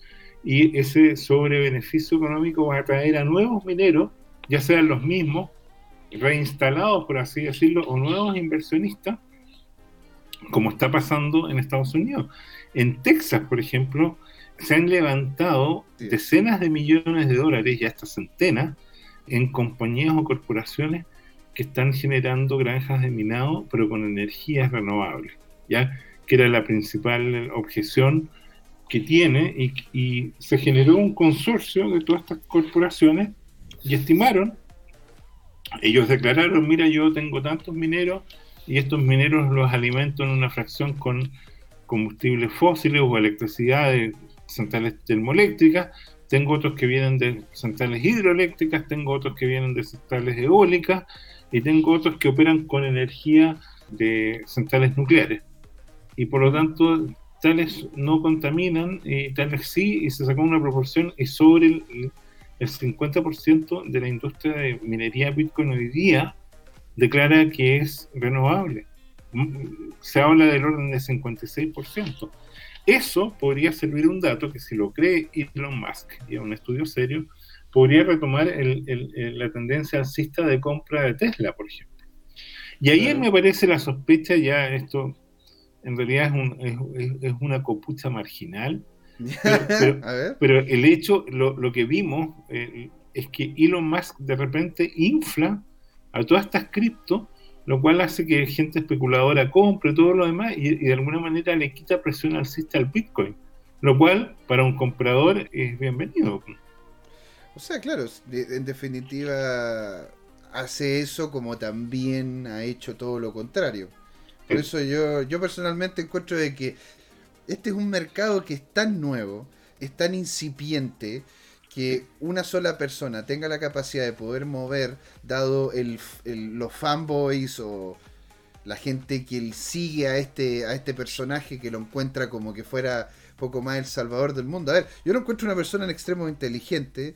y ese sobrebeneficio económico va a traer a nuevos mineros, ya sean los mismos, reinstalados, por así decirlo, o nuevos inversionistas, como está pasando en Estados Unidos. En Texas, por ejemplo, se han levantado decenas de millones de dólares, ya hasta centenas, en compañías o corporaciones que están generando granjas de minado, pero con energías renovables, ¿ya? que era la principal objeción que tiene, y, y se generó un consorcio de todas estas corporaciones y estimaron, ellos declararon, mira, yo tengo tantos mineros y estos mineros los alimento en una fracción con combustibles fósiles o electricidad de centrales termoeléctricas, tengo otros que vienen de centrales hidroeléctricas, tengo otros que vienen de centrales eólicas y tengo otros que operan con energía de centrales nucleares. Y por lo tanto, tales no contaminan y tales sí, y se sacó una proporción y sobre el, el 50% de la industria de minería Bitcoin hoy día declara que es renovable. Mm, se habla del orden de 56%. Eso podría servir un dato que si lo cree Elon Musk, y es un estudio serio, podría retomar la tendencia alcista de compra de Tesla, por ejemplo. Y ahí me parece la sospecha, ya esto en realidad es, una copucha marginal, pero, el hecho, lo, que vimos eh, es que Elon Musk de repente infla a todas estas criptos lo cual hace que gente especuladora compre todo lo demás y, de alguna manera le quita presión alcista al Bitcoin, lo cual para un comprador es bienvenido. O sea, claro, en definitiva hace eso como también ha hecho todo lo contrario. Por eso yo, yo personalmente encuentro de que este es un mercado que es tan nuevo, es tan incipiente, que una sola persona tenga la capacidad de poder mover, dado el, los fanboys o la gente que sigue a este, a este personaje que lo encuentra como que fuera poco más el salvador del mundo. A ver, yo no encuentro una persona en extremo inteligente,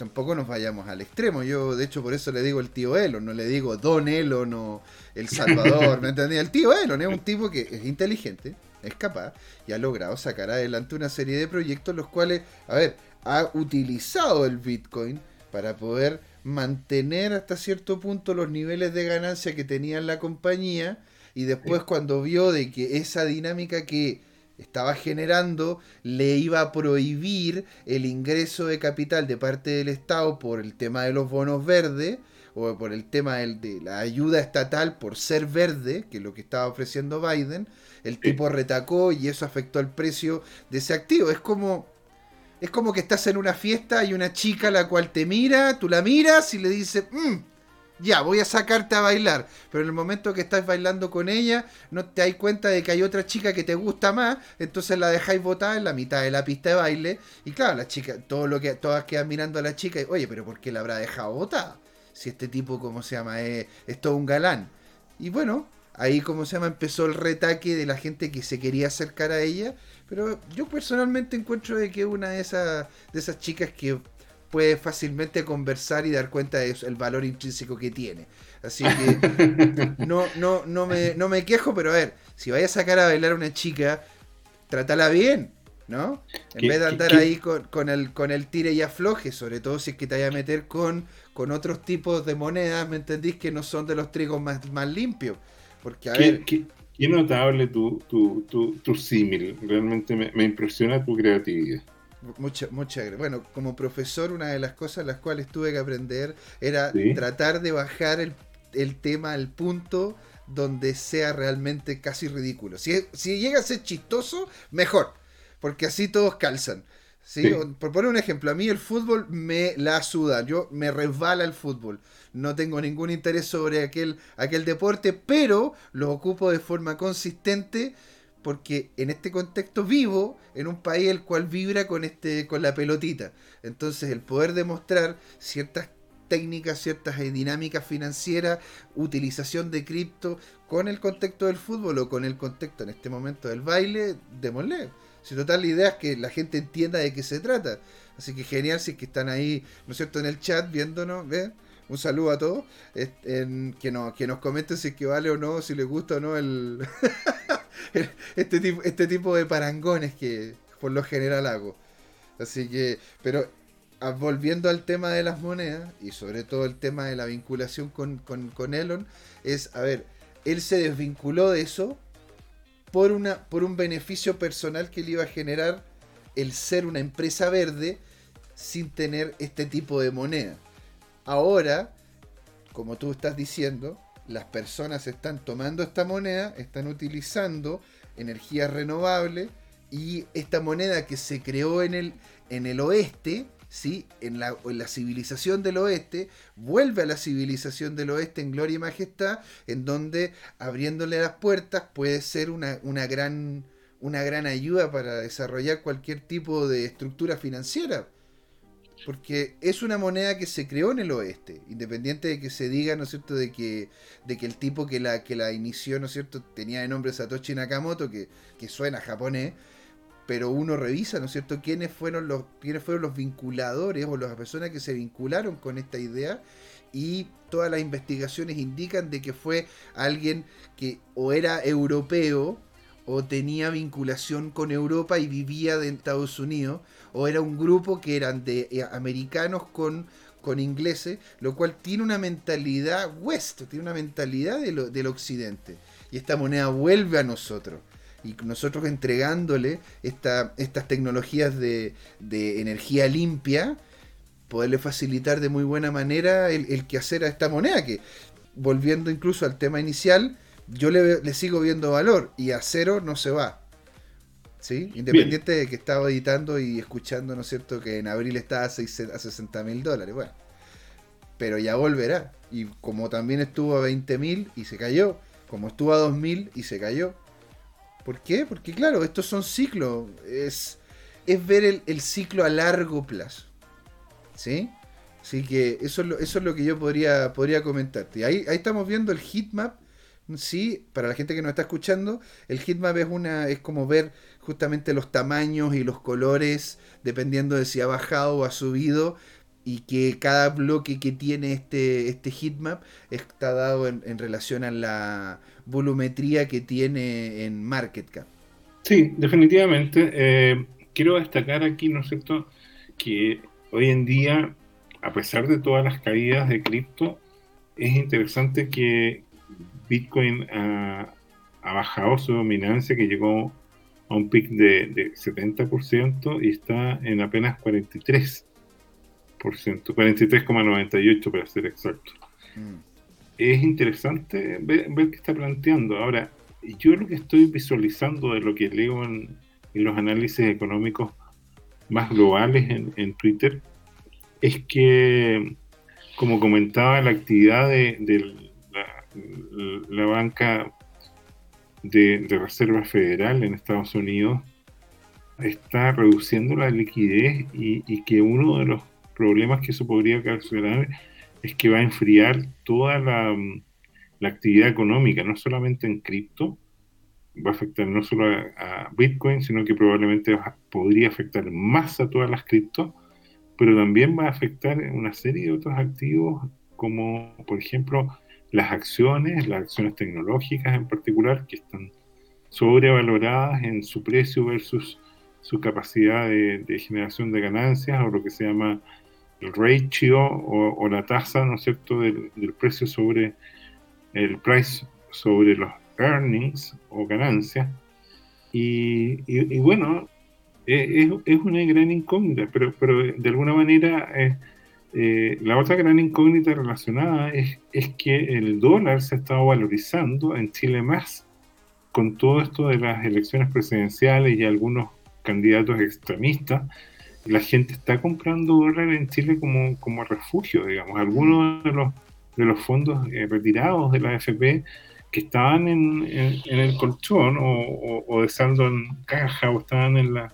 tampoco nos vayamos al extremo. Yo, de hecho, por eso le digo el tío Elon, no le digo Don Elon o el Salvador, ¿me entendí? El tío Elon es un tipo que es inteligente, es capaz y ha logrado sacar adelante una serie de proyectos los cuales, a ver, ha utilizado el Bitcoin para poder mantener hasta cierto punto los niveles de ganancia que tenía la compañía y después cuando vio de que esa dinámica que estaba generando le iba a prohibir el ingreso de capital de parte del Estado por el tema de los bonos verdes o por el tema de la ayuda estatal por ser verde, que es lo que estaba ofreciendo Biden, el tipo retacó y eso afectó el precio de ese activo. Es como es como que estás en una fiesta y una chica la cual te mira, tú la miras y le dices, mm, ya, voy a sacarte a bailar. Pero en el momento que estás bailando con ella, no te das cuenta de que hay otra chica que te gusta más, entonces la dejáis botada en la mitad de la pista de baile. Y claro, la chica, todo lo que, todas quedan mirando a la chica y, oye, pero ¿por qué la habrá dejado botada? Si este tipo, ¿cómo se llama? es todo un galán. Y bueno, ahí, ¿cómo se llama? Empezó el retaque de la gente que se quería acercar a ella pero yo personalmente encuentro de que una de esas, de esas chicas que puede fácilmente conversar y dar cuenta del el valor intrínseco que tiene. Así que no, no, no, me, no me quejo, pero a ver, si vayas a sacar a bailar a una chica, trátala bien, ¿no? En vez de andar ahí con, el, con el tire y afloje, sobre todo si es que te vaya a meter con, con otros tipos de monedas, ¿me entendís? Que no son de los trigos más, más limpios. Porque, a ver. Qué notable tu, tu, tu, símil. Realmente me, impresiona tu creatividad. Mucha, mucha, bueno, como profesor, una de las cosas las cuales tuve que aprender era tratar de bajar el, el, tema al punto donde sea realmente casi ridículo. Si, si llega a ser chistoso, mejor, porque así todos calzan. ¿sí? Por poner un ejemplo, a mí el fútbol me la suda, yo me resbala el fútbol. No tengo ningún interés sobre aquel, aquel deporte, pero lo ocupo de forma consistente porque en este contexto vivo en un país el cual vibra con este con la pelotita. Entonces, el poder demostrar ciertas técnicas, ciertas dinámicas financieras, utilización de cripto con el contexto del fútbol o con el contexto en este momento del baile, démosle. Si total la idea es que la gente entienda de qué se trata. Así que genial si es que están ahí, ¿no es cierto?, en el chat viéndonos, ¿ves? Un saludo a todos. que, no, que nos comenten si es que vale o no, si les gusta o no el, este, tipo, este tipo de parangones que por lo general hago. Así que, pero ah, volviendo al tema de las monedas y sobre todo el tema de la vinculación con, con, con Elon, es, a ver, él se desvinculó de eso por, una, por un beneficio personal que le iba a generar el ser una empresa verde sin tener este tipo de moneda. Ahora, como tú estás diciendo, las personas están tomando esta moneda, están utilizando energía renovable y esta moneda que se creó en el, en el oeste ¿sí? En la, civilización del oeste, vuelve a la civilización del oeste en gloria y majestad, en donde abriéndole las puertas puede ser una, gran, una gran ayuda para desarrollar cualquier tipo de estructura financiera. Porque es una moneda que se creó en el oeste, independiente de que se diga, ¿no es cierto?, de que, de que el tipo que la, que la inició, ¿no es cierto?, tenía de nombre Satoshi Nakamoto, que, que suena japonés, pero uno revisa, ¿no es cierto?, quiénes fueron los, quiénes fueron los vinculadores o las personas que se vincularon con esta idea y todas las investigaciones indican de que fue alguien que o era europeo o tenía vinculación con Europa y vivía en Estados Unidos, o era un grupo que eran de eh, americanos con, con ingleses, lo cual tiene una mentalidad west, tiene una mentalidad del occidente. Y esta moneda vuelve a nosotros y nosotros entregándole esta, estas tecnologías de, energía limpia, poderle facilitar de muy buena manera el, el quehacer a esta moneda, que volviendo incluso al tema inicial, yo le, sigo viendo valor y a cero no se va. ¿Sí? Independiente de que estaba editando y escuchando, ¿no es cierto?, que en abril estaba a, 60 mil dólares. Bueno, pero ya volverá. Y como también estuvo a 20 mil y se cayó, como estuvo a 2 mil y se cayó, ¿Por qué? Porque claro, estos son ciclos. Es, es ver el, ciclo a largo plazo. ¿Sí? Así que eso es lo, eso es lo que yo podría, podría comentarte. Ahí, ahí estamos viendo el heatmap sí, para la gente que nos está escuchando, el heatmap es una es como ver justamente los tamaños y los colores dependiendo de si ha bajado o ha subido y que cada bloque que tiene este, este heatmap está dado en, relación a la volumetría que tiene en market cap. Sí, definitivamente. Eh, quiero destacar aquí, ¿no es cierto?, que hoy en día, a pesar de todas las caídas de cripto, es interesante que Bitcoin ha, bajado su dominancia, que llegó a un pic de, 70% y está en apenas 43%, 43,98% para ser exacto. Mm. Es interesante ver, qué está planteando. Ahora, yo lo que estoy visualizando de lo que leo en, los análisis económicos más globales en, Twitter es que, como comentaba, la actividad de, la, banca de, Reserva Federal en Estados Unidos está reduciendo la liquidez y, que uno de los problemas que eso podría ocasionar es que va a enfriar toda la, actividad económica, no solamente en cripto, va a afectar no solo a, Bitcoin, sino que probablemente podría afectar más a todas las criptos, pero también va a afectar una serie de otros activos como, por ejemplo, las acciones, las acciones tecnológicas en particular, que están sobrevaloradas en su precio versus su capacidad de, generación de ganancias, o lo que se llama el ratio o, la tasa, ¿no es cierto?, del, precio sobre el price sobre los earnings o ganancias. Y, bueno, e, es, una gran incógnita, pero, pero de alguna manera eh, eh, la otra gran incógnita relacionada es, es, que el dólar se ha estado valorizando en Chile más con todo esto de las elecciones presidenciales y algunos candidatos extremistas. La gente está comprando dólar en Chile como, como refugio, digamos. Algunos de los, de los fondos eh, retirados de la AFP que estaban en, en, el colchón o, o, de saldo en caja o estaban en la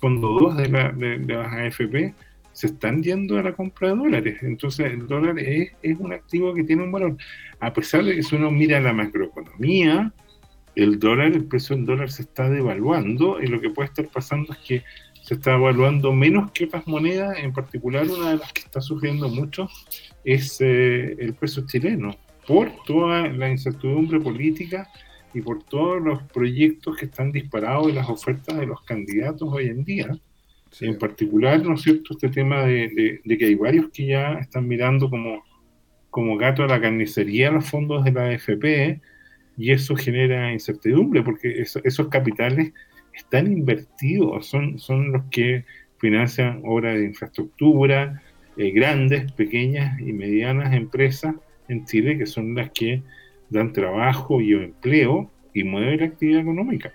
fondo 2 de, la, de, las AFP se están yendo a la compra de dólares. Entonces el dólar es, un activo que tiene un valor. A pesar de que si uno mira la macroeconomía, el dólar, el precio del dólar se está devaluando y lo que puede estar pasando es que se está evaluando menos que otras monedas, en particular una de las que está sufriendo mucho es eh, el peso chileno, por toda la incertidumbre política y por todos los proyectos que están disparados y las ofertas de los candidatos hoy en día. En particular, ¿no es cierto?, este tema de, que hay varios que ya están mirando como, como gato a la carnicería los fondos de la AFP y eso genera incertidumbre porque esos capitales están invertidos, son, son los que financian obras de infraestructura, eh, grandes, pequeñas y medianas empresas en Chile que son las que dan trabajo y empleo y mueven la actividad económica.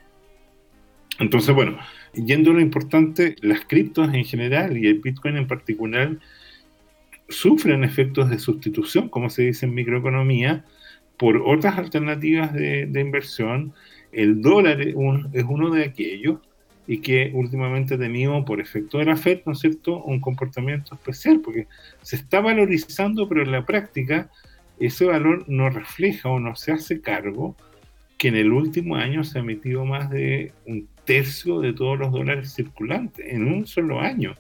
Entonces, bueno, yendo lo importante, las criptos en general y el Bitcoin en particular sufren efectos de sustitución, como se dice en microeconomía, por otras alternativas de, inversión. El dólar es, uno de aquellos y que últimamente ha tenido, por efecto de la Fed, ¿no cierto?, un comportamiento especial, porque se está valorizando, pero en la práctica ese valor no refleja o no se hace cargo que en el último año se ha emitido más de un tercio de todos los dólares circulantes en un solo año.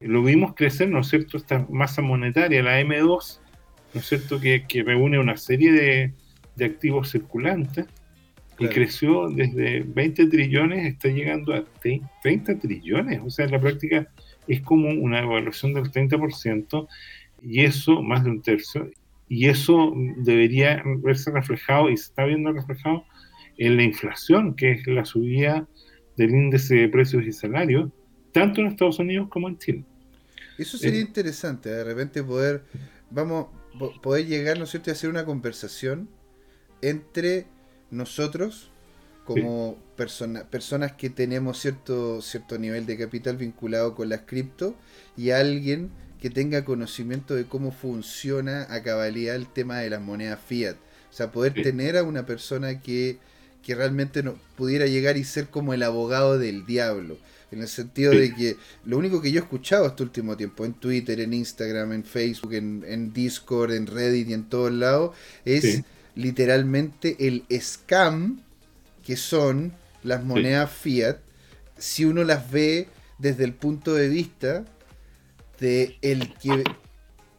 Lo vimos crecer, ¿no es cierto?, esta masa monetaria, la M2, ¿no es cierto?, que, reúne una serie de, activos circulantes y creció desde 20 trillones, está llegando a 30 trillones, o sea, en la práctica es como una evaluación del 30% y eso más de un tercio, y eso debería verse reflejado y se está viendo reflejado en la inflación, que es la subida del índice de precios y salarios, tanto en Estados Unidos como en Chile. Eso sería eh, interesante, de repente poder, vamos, poder llegar, ¿no es cierto?, a hacer una conversación entre nosotros como personas que tenemos cierto, cierto nivel de capital vinculado con las cripto y alguien que tenga conocimiento de cómo funciona a cabalidad el tema de las monedas fiat. O sea, poder tener a una persona que que realmente no pudiera llegar y ser como el abogado del diablo. En el sentido de que lo único que yo he escuchado este último tiempo, en Twitter, en Instagram, en Facebook, en, Discord, en Reddit y en todos lados, es literalmente el scam que son las monedas fiat si uno las ve desde el punto de vista de el que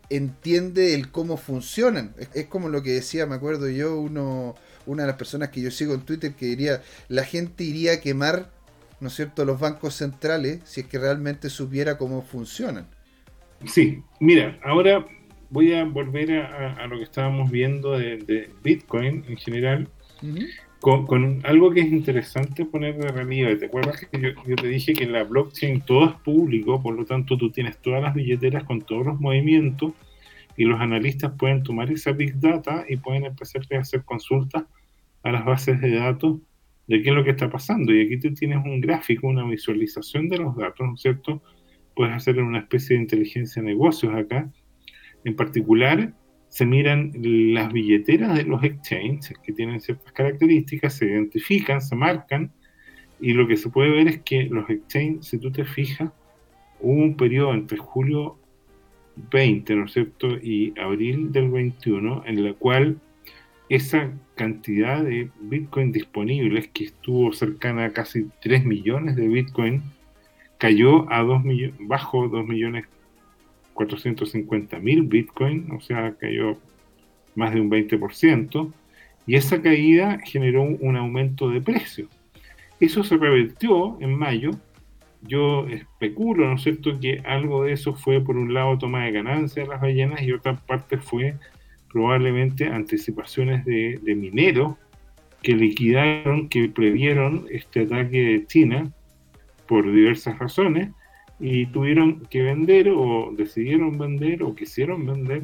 entiende el cómo funcionan. Es, como lo que decía, me acuerdo yo, uno, una de las personas que yo sigo en Twitter que diría, la gente iría a quemar, ¿no es cierto?, los bancos centrales si es que realmente supiera cómo funcionan. Sí, mira, ahora voy a volver a, lo que estábamos viendo de, Bitcoin en general con, algo que es interesante poner de relieve. ¿Te acuerdas que yo, te dije que en la blockchain todo es público, por lo tanto tú tienes todas las billeteras con todos los movimientos y los analistas pueden tomar esa big data y pueden empezar a hacer consultas a las bases de datos de qué es lo que está pasando. Y aquí tú tienes un gráfico, una visualización de los datos, ¿no es cierto? Puedes hacer una especie de inteligencia de negocios acá. En particular, se miran las billeteras de los exchanges que tienen ciertas características, se identifican, se marcan, y lo que se puede ver es que los exchanges, si tú te fijas, hubo un periodo entre julio 20, ¿no es cierto?, y abril del 21, en la cual esa cantidad de Bitcoin disponibles, que estuvo cercana a casi 3 millones de Bitcoin, cayó a 2 millones, bajo 2 millones 450 mil Bitcoin, o sea, cayó más de un 20%, y esa caída generó un aumento de precio. Eso se revertió en mayo. Yo especulo, ¿no es cierto?, que algo de eso fue, por un lado, toma de ganancias de las ballenas y otra parte fue probablemente anticipaciones de, de mineros que liquidaron, que previeron este ataque de China por diversas razones y tuvieron que vender o decidieron vender o quisieron vender.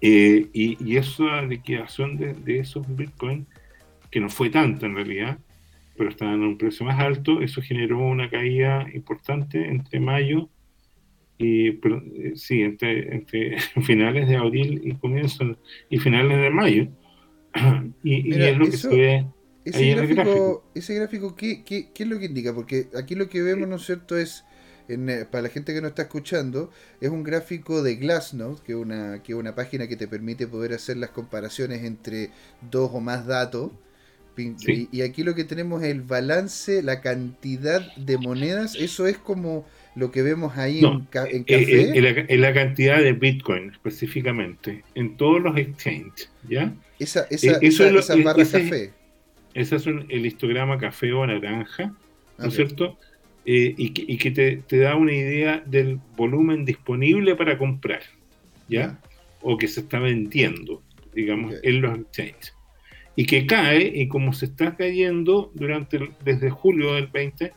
Eh, y, esa liquidación de, esos bitcoins, que no fue tanto en realidad, pero estaban a un precio más alto, eso generó una caída importante entre mayo y eh, sí, entre, entre finales de abril y comienzos y finales de mayo. Y, es lo que se ve ese gráfico, ese gráfico ¿qué, ¿qué, es lo que indica? Porque aquí lo que vemos, ¿no es cierto?, es, eh, para la gente que no está escuchando, es un gráfico de Glassnode, que es una, que una página que te permite poder hacer las comparaciones entre dos o más datos. Y, aquí lo que tenemos es el balance, la cantidad de monedas, eso es como lo que vemos ahí en, eh, café. En la, cantidad de Bitcoin específicamente, en todos los exchanges, ¿ya? Esa, esa, eh, esa, barra café. Ese es el histograma café o naranja, ¿no es cierto? Eh, y que, te, da una idea del volumen disponible para comprar, ¿ya? O que se está vendiendo, digamos, en los exchanges. Y que cae, y como se está cayendo durante desde julio del 20,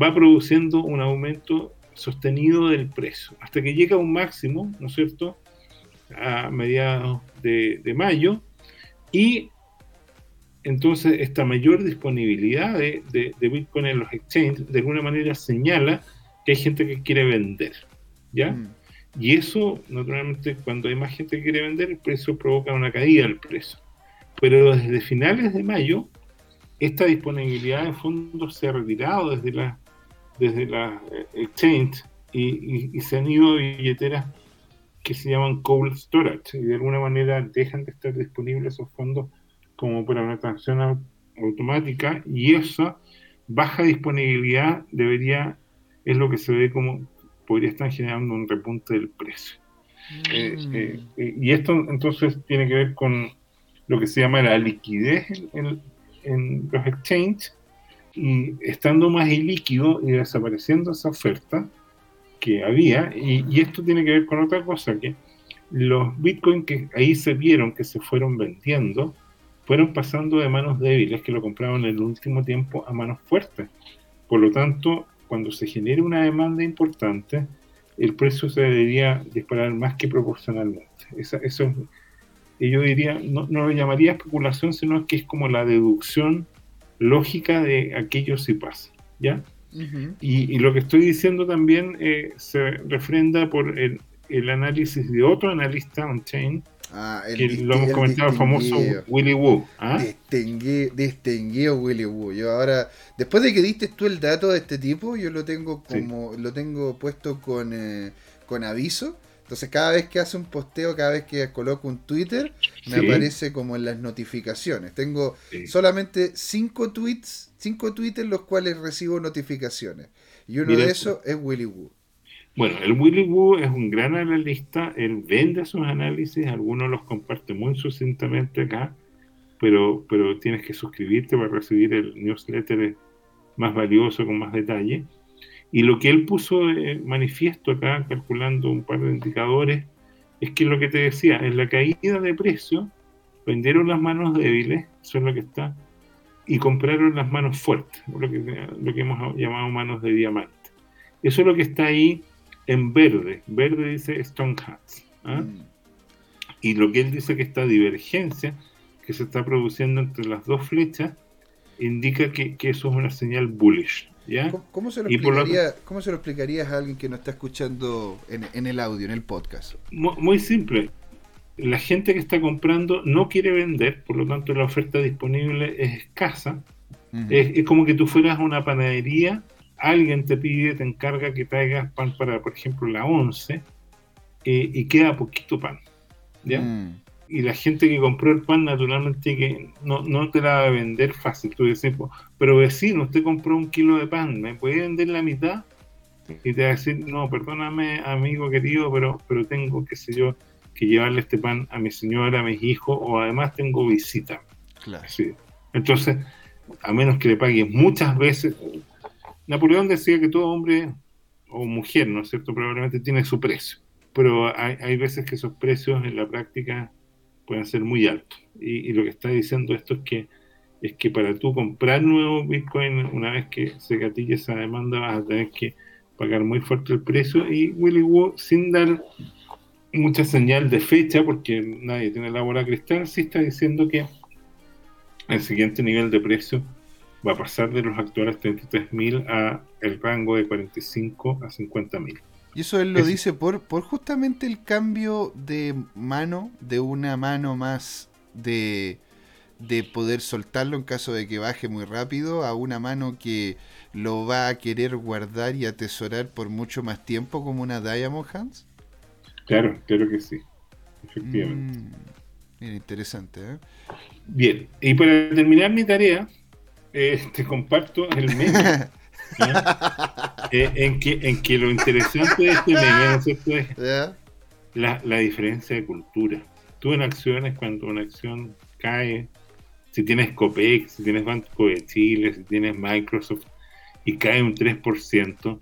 va produciendo un aumento sostenido del precio, hasta que llega a un máximo, ¿no es cierto?, a mediados de, de mayo, y entonces esta mayor disponibilidad de, Bitcoin en los exchanges de alguna manera señala que hay gente que quiere vender, ¿ya? Mm. Y eso, naturalmente, cuando hay más gente que quiere vender, el precio provoca una caída del precio. Pero desde finales de mayo, esta disponibilidad de fondos se ha retirado desde la, desde la eh, exchange y, y se han ido a billeteras que se llaman cold storage y de alguna manera dejan de estar disponibles esos fondos como para una transacción automática y esa baja disponibilidad debería, es lo que se ve como podría estar generando un repunte del precio. Mm. eh, eh, y esto entonces tiene que ver con lo que se llama la liquidez en, los exchanges y estando más ilíquido y desapareciendo esa oferta que había y, y, esto tiene que ver con otra cosa que los bitcoins que ahí se vieron que se fueron vendiendo fueron pasando de manos débiles que lo compraban en el último tiempo a manos fuertes. Por lo tanto, cuando se genera una demanda importante, el precio se debería disparar más que proporcionalmente. eso, yo diría, no, lo llamaría especulación, sino que es como la deducción lógica de aquello si pasa. ¿ya? y, lo que estoy diciendo también eh, se refrenda por el, el, análisis de otro analista on-chain, Ah, el lo hemos comentado, el famoso Willy Woo. ¿ah? Distinguido, Willy Woo. Yo ahora, después de que diste tú el dato de este tipo, yo lo tengo como lo tengo puesto con, eh, con aviso. Entonces cada vez que hace un posteo, cada vez que coloco un Twitter, me aparece como en las notificaciones. Tengo solamente cinco tweets, cinco tweets en los cuales recibo notificaciones. Y uno de esos es Willy Woo. Bueno, el Willy Woo es un gran analista, él vende sus análisis, algunos los comparte muy sucintamente acá, pero, pero tienes que suscribirte para recibir el newsletter más valioso, con más detalle. Y lo que él puso manifiesto acá, calculando un par de indicadores, es que lo que te decía, en la caída de precio, vendieron las manos débiles, eso es lo que está, y compraron las manos fuertes, lo que, lo que hemos llamado manos de diamante. Eso es lo que está ahí en verde. Verde dice Stone Hats. ¿ah? Mm. Y lo que él dice que esta divergencia que se está produciendo entre las dos flechas indica que, eso es una señal bullish. ¿Ya? ¿Cómo, se lo explicaría, ¿Cómo, se lo explicarías a alguien que no está escuchando en, el audio, en el podcast? Muy, simple. La gente que está comprando no quiere vender, por lo tanto la oferta disponible es escasa. es, como que tú fueras a una panadería, alguien te pide, te encarga que traigas pan para, por ejemplo, la 11 eh, y queda poquito pan. ¿ya? Mm y la gente que compró el pan naturalmente que no, no te la va a vender fácil. Tú dices, pero vecino, usted compró un kilo de pan, ¿me puede vender la mitad? Y te va a decir, no, perdóname amigo querido, pero, pero tengo, qué sé yo, que llevarle este pan a mi señora, a mis hijos, o además tengo visita. Claro. Entonces, a menos que le paguen muchas veces, Napoleón decía que todo hombre o mujer, ¿no es cierto?, probablemente tiene su precio. Pero hay, hay veces que esos precios en la práctica pueden ser muy altos. Y, lo que está diciendo esto es que es que para tú comprar nuevo Bitcoin, una vez que se gatille esa demanda, vas a tener que pagar muy fuerte el precio. Y Willy Woo, sin dar mucha señal de fecha, porque nadie tiene la bola cristal, sí está diciendo que el siguiente nivel de precio va a pasar de los actuales 33.000 a el rango de 45 a 50.000. Y eso él lo dice por, por justamente el cambio de mano, de una mano más de, de poder soltarlo en caso de que baje muy rápido, a una mano que lo va a querer guardar y atesorar por mucho más tiempo como una Diamond Hands. Claro, claro que sí, efectivamente. Mm, interesante. ¿eh? Bien, y para terminar mi tarea, eh, te comparto el meme Eh, en, que, en que lo interesante de este meme, es la, la, diferencia de cultura. Tú en acciones, cuando una acción cae, si tienes Copec, si tienes Banco de Chile, si tienes Microsoft, y cae un 3%,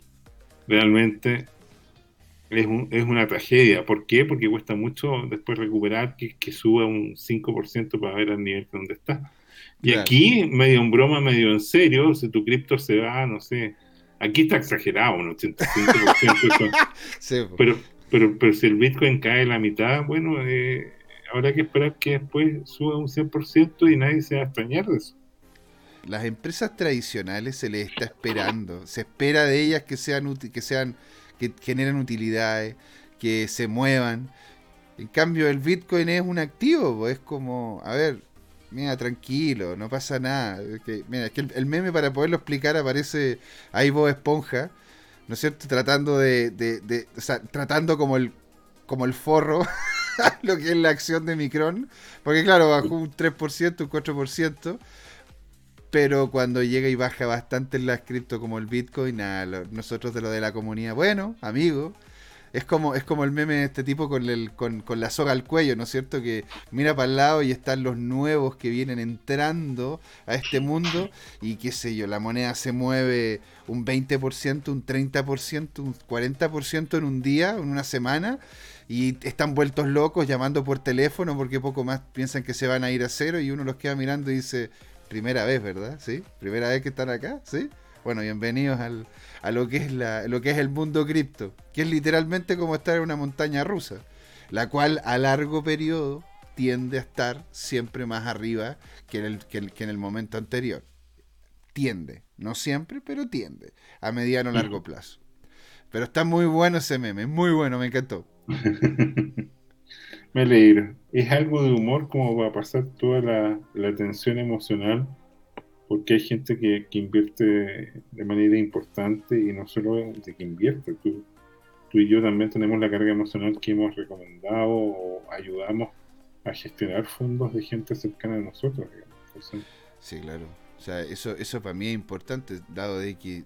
realmente es, un, es una tragedia. ¿Por qué? Porque cuesta mucho después recuperar que, que suba un 5% para ver al nivel donde está. Y aquí, medio en broma, medio en serio, si tu cripto se va, no sé, aquí está exagerado, un 85%. pero, pero, pero si el Bitcoin cae la mitad, bueno, eh, habrá que esperar que después suba un 100% y nadie se va a extrañar de eso. Las empresas tradicionales se les está esperando, se espera de ellas que sean, que sean, que generen utilidades, que se muevan. En cambio, el Bitcoin es un activo, es como, a ver, mira, tranquilo, no pasa nada. mira, es que el, meme para poderlo explicar aparece ahí vos esponja, ¿no es cierto? Tratando de, de, o sea, tratando como el, como el forro, lo que es la acción de Micron, porque claro, bajó un 3%, un 4%, pero cuando llega y baja bastante en las cripto como el Bitcoin, nada, nosotros de lo de la comunidad, bueno, amigo, es como, es como el meme de este tipo con, el, con, la soga al cuello, ¿no es cierto? Que mira para el lado y están los nuevos que vienen entrando a este mundo y qué sé yo, la moneda se mueve un 20%, un 30%, un 40% en un día, en una semana y están vueltos locos llamando por teléfono porque poco más piensan que se van a ir a cero y uno los queda mirando y dice, primera vez, ¿verdad? ¿Sí? ¿Primera vez que están acá? ¿Sí? Bueno, bienvenidos al, a lo que es la, lo que es el mundo cripto, que es literalmente como estar en una montaña rusa, la cual a largo periodo tiende a estar siempre más arriba que en el, que, en el momento anterior. Tiende, no siempre, pero tiende, a mediano o largo plazo. Pero está muy bueno ese meme, muy bueno, me encantó. me alegro. Es algo de humor como va a pasar toda la, la tensión emocional porque hay gente que, invierte de manera importante y no solo de que invierte, tú, tú y yo también tenemos la carga emocional que hemos recomendado o ayudamos a gestionar fondos de gente cercana a nosotros. sí, claro. O sea, eso, eso para mí es importante, dado de que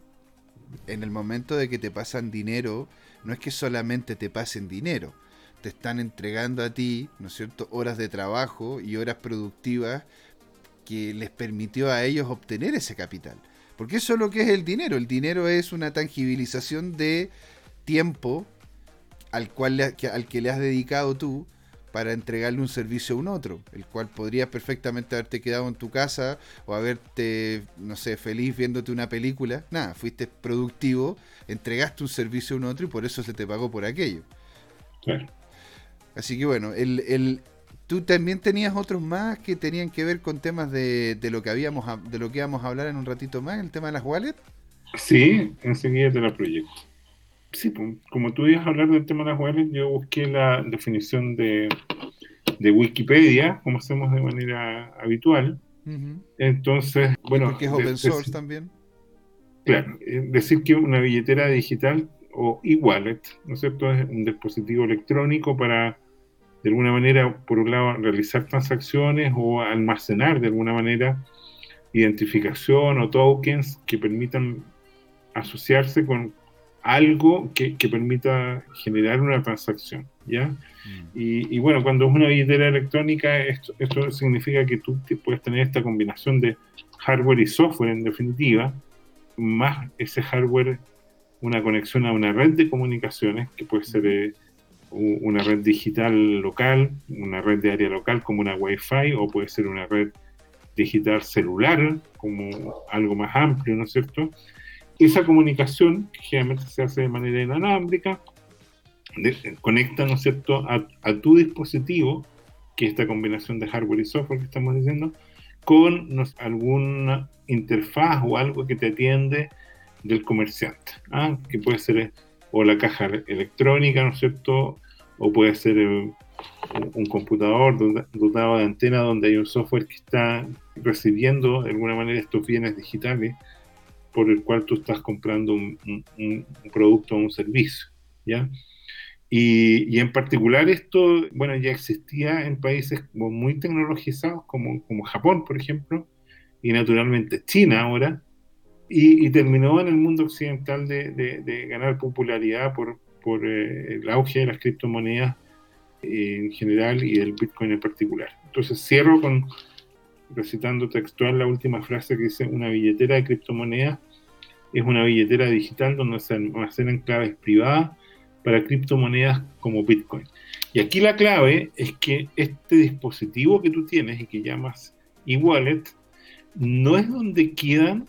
en el momento de que te pasan dinero, no es que solamente te pasen dinero, te están entregando a ti, ¿no es cierto?, horas de trabajo y horas productivas que les permitió a ellos obtener ese capital. Porque eso es lo que es el dinero. El dinero es una tangibilización de tiempo al, cual al que le has dedicado tú para entregarle un servicio a un otro, el cual podrías perfectamente haberte quedado en tu casa o haberte, no sé, feliz viéndote una película. Nada, fuiste productivo, entregaste un servicio a un otro y por eso se te pagó por aquello. Así que bueno, el, el, tú también tenías otros más que tenían que ver con temas de, de, lo que habíamos de lo que íbamos a hablar en un ratito más, el tema de las wallets. Sí, enseguida te la proyecto. Sí, pues, como tú ibas a hablar del tema de las wallets, yo busqué la definición de, Wikipedia, como hacemos de manera habitual. Entonces, bueno. Que es open source también. Claro, decir que una billetera digital o e-wallet, ¿no es cierto? Es un dispositivo electrónico para, de alguna manera, por un lado, realizar transacciones o almacenar de alguna manera identificación o tokens que permitan asociarse con algo que, permita generar una transacción, ¿ya? Mm. Y, bueno, cuando es una billetera electrónica, esto, esto significa que tú puedes tener esta combinación de hardware y software en definitiva, más ese hardware, una conexión a una red de comunicaciones, que puede ser eh, una red digital local, una red de área local como una Wi-Fi, o puede ser una red digital celular, como algo más amplio, ¿no es cierto? esa comunicación, que generalmente se hace de manera inalámbrica, conecta, ¿no es cierto?, a, tu dispositivo, que es esta combinación de hardware y software que estamos diciendo, con alguna interfaz o algo que te atiende del comerciante, ¿ah? que puede ser o la caja electrónica, ¿no es cierto?, o puede ser eh, un computador dotado de antena donde hay un software que está recibiendo de alguna manera estos bienes digitales por el cual tú estás comprando un, producto o un servicio, ¿ya? Y, en particular esto, bueno, ya existía en países muy tecnologizados como, como Japón, por ejemplo, y naturalmente China ahora, y, terminó en el mundo occidental de, ganar popularidad por, por eh, el auge de las criptomonedas en general y del Bitcoin en particular. Entonces cierro con, recitando textual la última frase que dice, una billetera de criptomonedas es una billetera digital donde se almacenan claves privadas para criptomonedas como Bitcoin. Y aquí la clave es que este dispositivo que tú tienes y que llamas e-wallet no es donde quedan,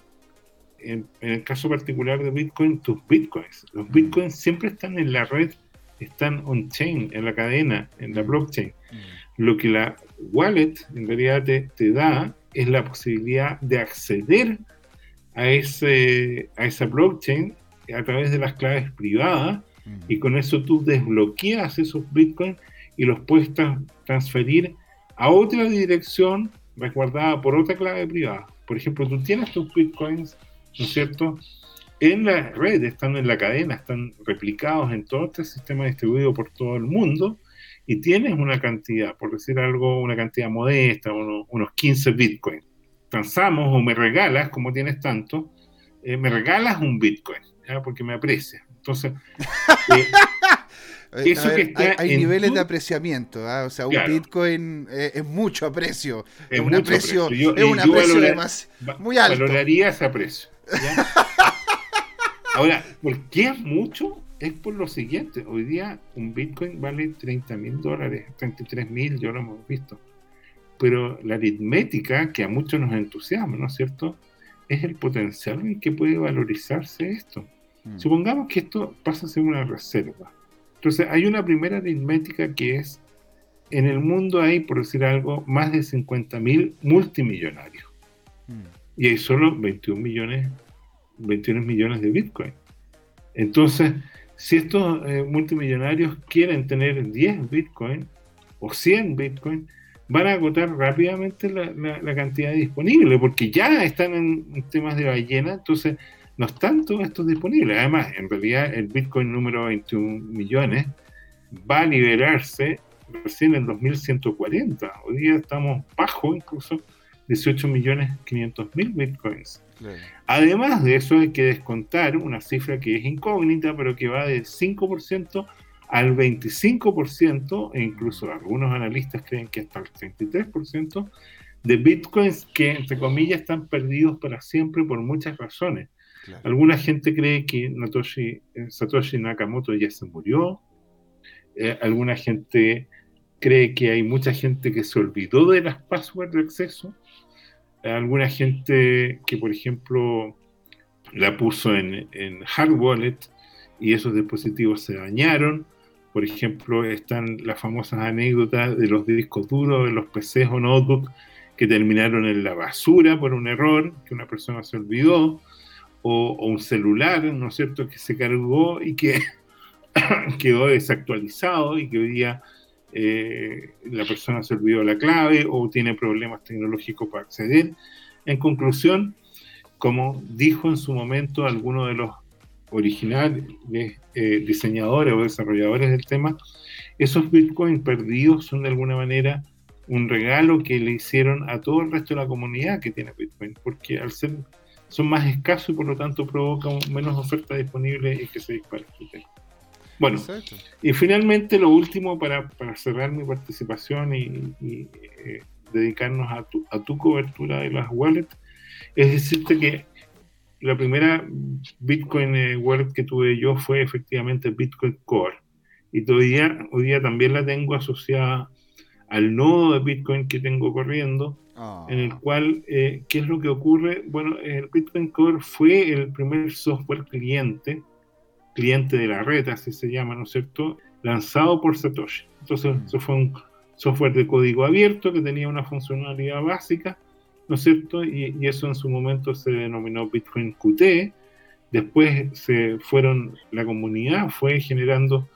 en, el caso particular de Bitcoin, tus Bitcoins. Los mm. Bitcoins siempre están en la red, están on-chain, en la cadena, en la mm. blockchain. Mm. Lo que la wallet en realidad te, da es la posibilidad de acceder a, ese, a esa blockchain a través de las claves privadas y con eso tú desbloqueas esos bitcoins y los puedes transferir a otra dirección resguardada por otra clave privada. Por ejemplo, tú tienes tus bitcoins, ¿no es cierto? En la red, están en la cadena, están replicados en todo este sistema distribuido por todo el mundo y tienes una cantidad, por decir algo, una cantidad modesta, unos, 15 bitcoins. Transamos o me regalas, como tienes tanto, eh, me regalas un bitcoin, porque me aprecia. Entonces, eh, eso que está hay, niveles de apreciamiento, ¿ah? o sea, un Bitcoin es, mucho aprecio, es, un aprecio, es un aprecio más, muy alto. Valoraría ese aprecio. Ahora, ¿por qué es mucho? es por lo siguiente, hoy día un Bitcoin vale 30 mil dólares, 33 mil, ya lo hemos visto. Pero la aritmética que a muchos nos entusiasma, ¿no es cierto? Es el potencial en que puede valorizarse esto. Mm. Supongamos que esto pasa a ser una reserva. Entonces hay una primera aritmética que es, en el mundo hay, por decir algo, más de 50 mil multimillonarios. Mm. Y hay solo 21 millones, 21 millones de Bitcoin. Entonces, si estos eh, multimillonarios quieren tener 10 Bitcoin o 100 Bitcoin, van a agotar rápidamente la, cantidad disponible, porque ya están en, temas de ballena, entonces no están todos estos disponibles. Además, en realidad el Bitcoin número 21 millones va a liberarse recién en 2140. Hoy día estamos bajo incluso 18 millones 500 mil Bitcoins. Además de eso hay que descontar una cifra que es incógnita, pero que va del 5% al 25%, e incluso algunos analistas creen que hasta el 33%, de bitcoins que, entre comillas, están perdidos para siempre por muchas razones. Alguna gente cree que eh, Satoshi Nakamoto ya se murió. Eh, alguna gente cree que hay mucha gente que se olvidó de las passwords de acceso. Alguna gente que, por ejemplo, la puso en, en hard wallet y esos dispositivos se dañaron. Por ejemplo, están las famosas anécdotas de los discos duros de los PCs o notebooks que terminaron en la basura por un error que una persona se olvidó, o, un celular, ¿no es cierto?, que se cargó y que quedó desactualizado y que hoy día eh, la persona se olvidó la clave o tiene problemas tecnológicos para acceder. En conclusión, como dijo en su momento alguno de los originales eh, diseñadores o desarrolladores del tema, esos bitcoins perdidos son de alguna manera un regalo que le hicieron a todo el resto de la comunidad que tiene Bitcoin, porque al ser son más escasos y por lo tanto provocan menos oferta disponible y que se dispare Bueno, y finalmente lo último para, cerrar mi participación y, eh, dedicarnos a tu, a tu cobertura de las wallets, es decirte que la primera Bitcoin eh, wallet que tuve yo fue efectivamente Bitcoin Core. Y todavía, hoy día también la tengo asociada al nodo de Bitcoin que tengo corriendo, en el cual, eh, ¿qué es lo que ocurre? Bueno, el Bitcoin Core fue el primer software cliente, cliente de la red, así se llama, ¿no es cierto?, lanzado por Satoshi. Entonces, mm. eso fue un software de código abierto que tenía una funcionalidad básica, ¿no es cierto? Y, y eso en su momento se denominó Bitcoin Qt. Después se fueron, la comunidad fue generando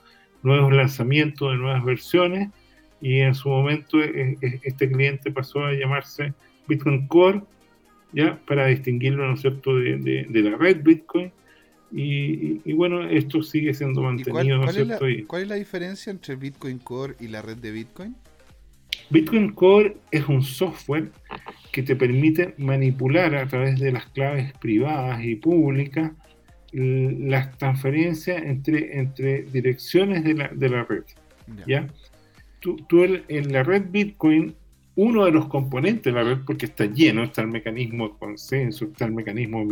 nuevos lanzamientos de nuevas versiones y en su momento eh, eh, este cliente pasó a llamarse Bitcoin Core, ya para distinguirlo, ¿no es cierto?, de, la red Bitcoin. Y, bueno, esto sigue siendo mantenido, cuál, ¿no es la, ¿Cuál es la diferencia entre Bitcoin Core y la red de Bitcoin? Bitcoin Core es un software que te permite manipular a través de las claves privadas y públicas las transferencias entre, entre direcciones de la, de la red. ¿ya? tú, en la red Bitcoin, uno de los componentes de la red, porque está lleno, está el mecanismo de consenso, está el mecanismo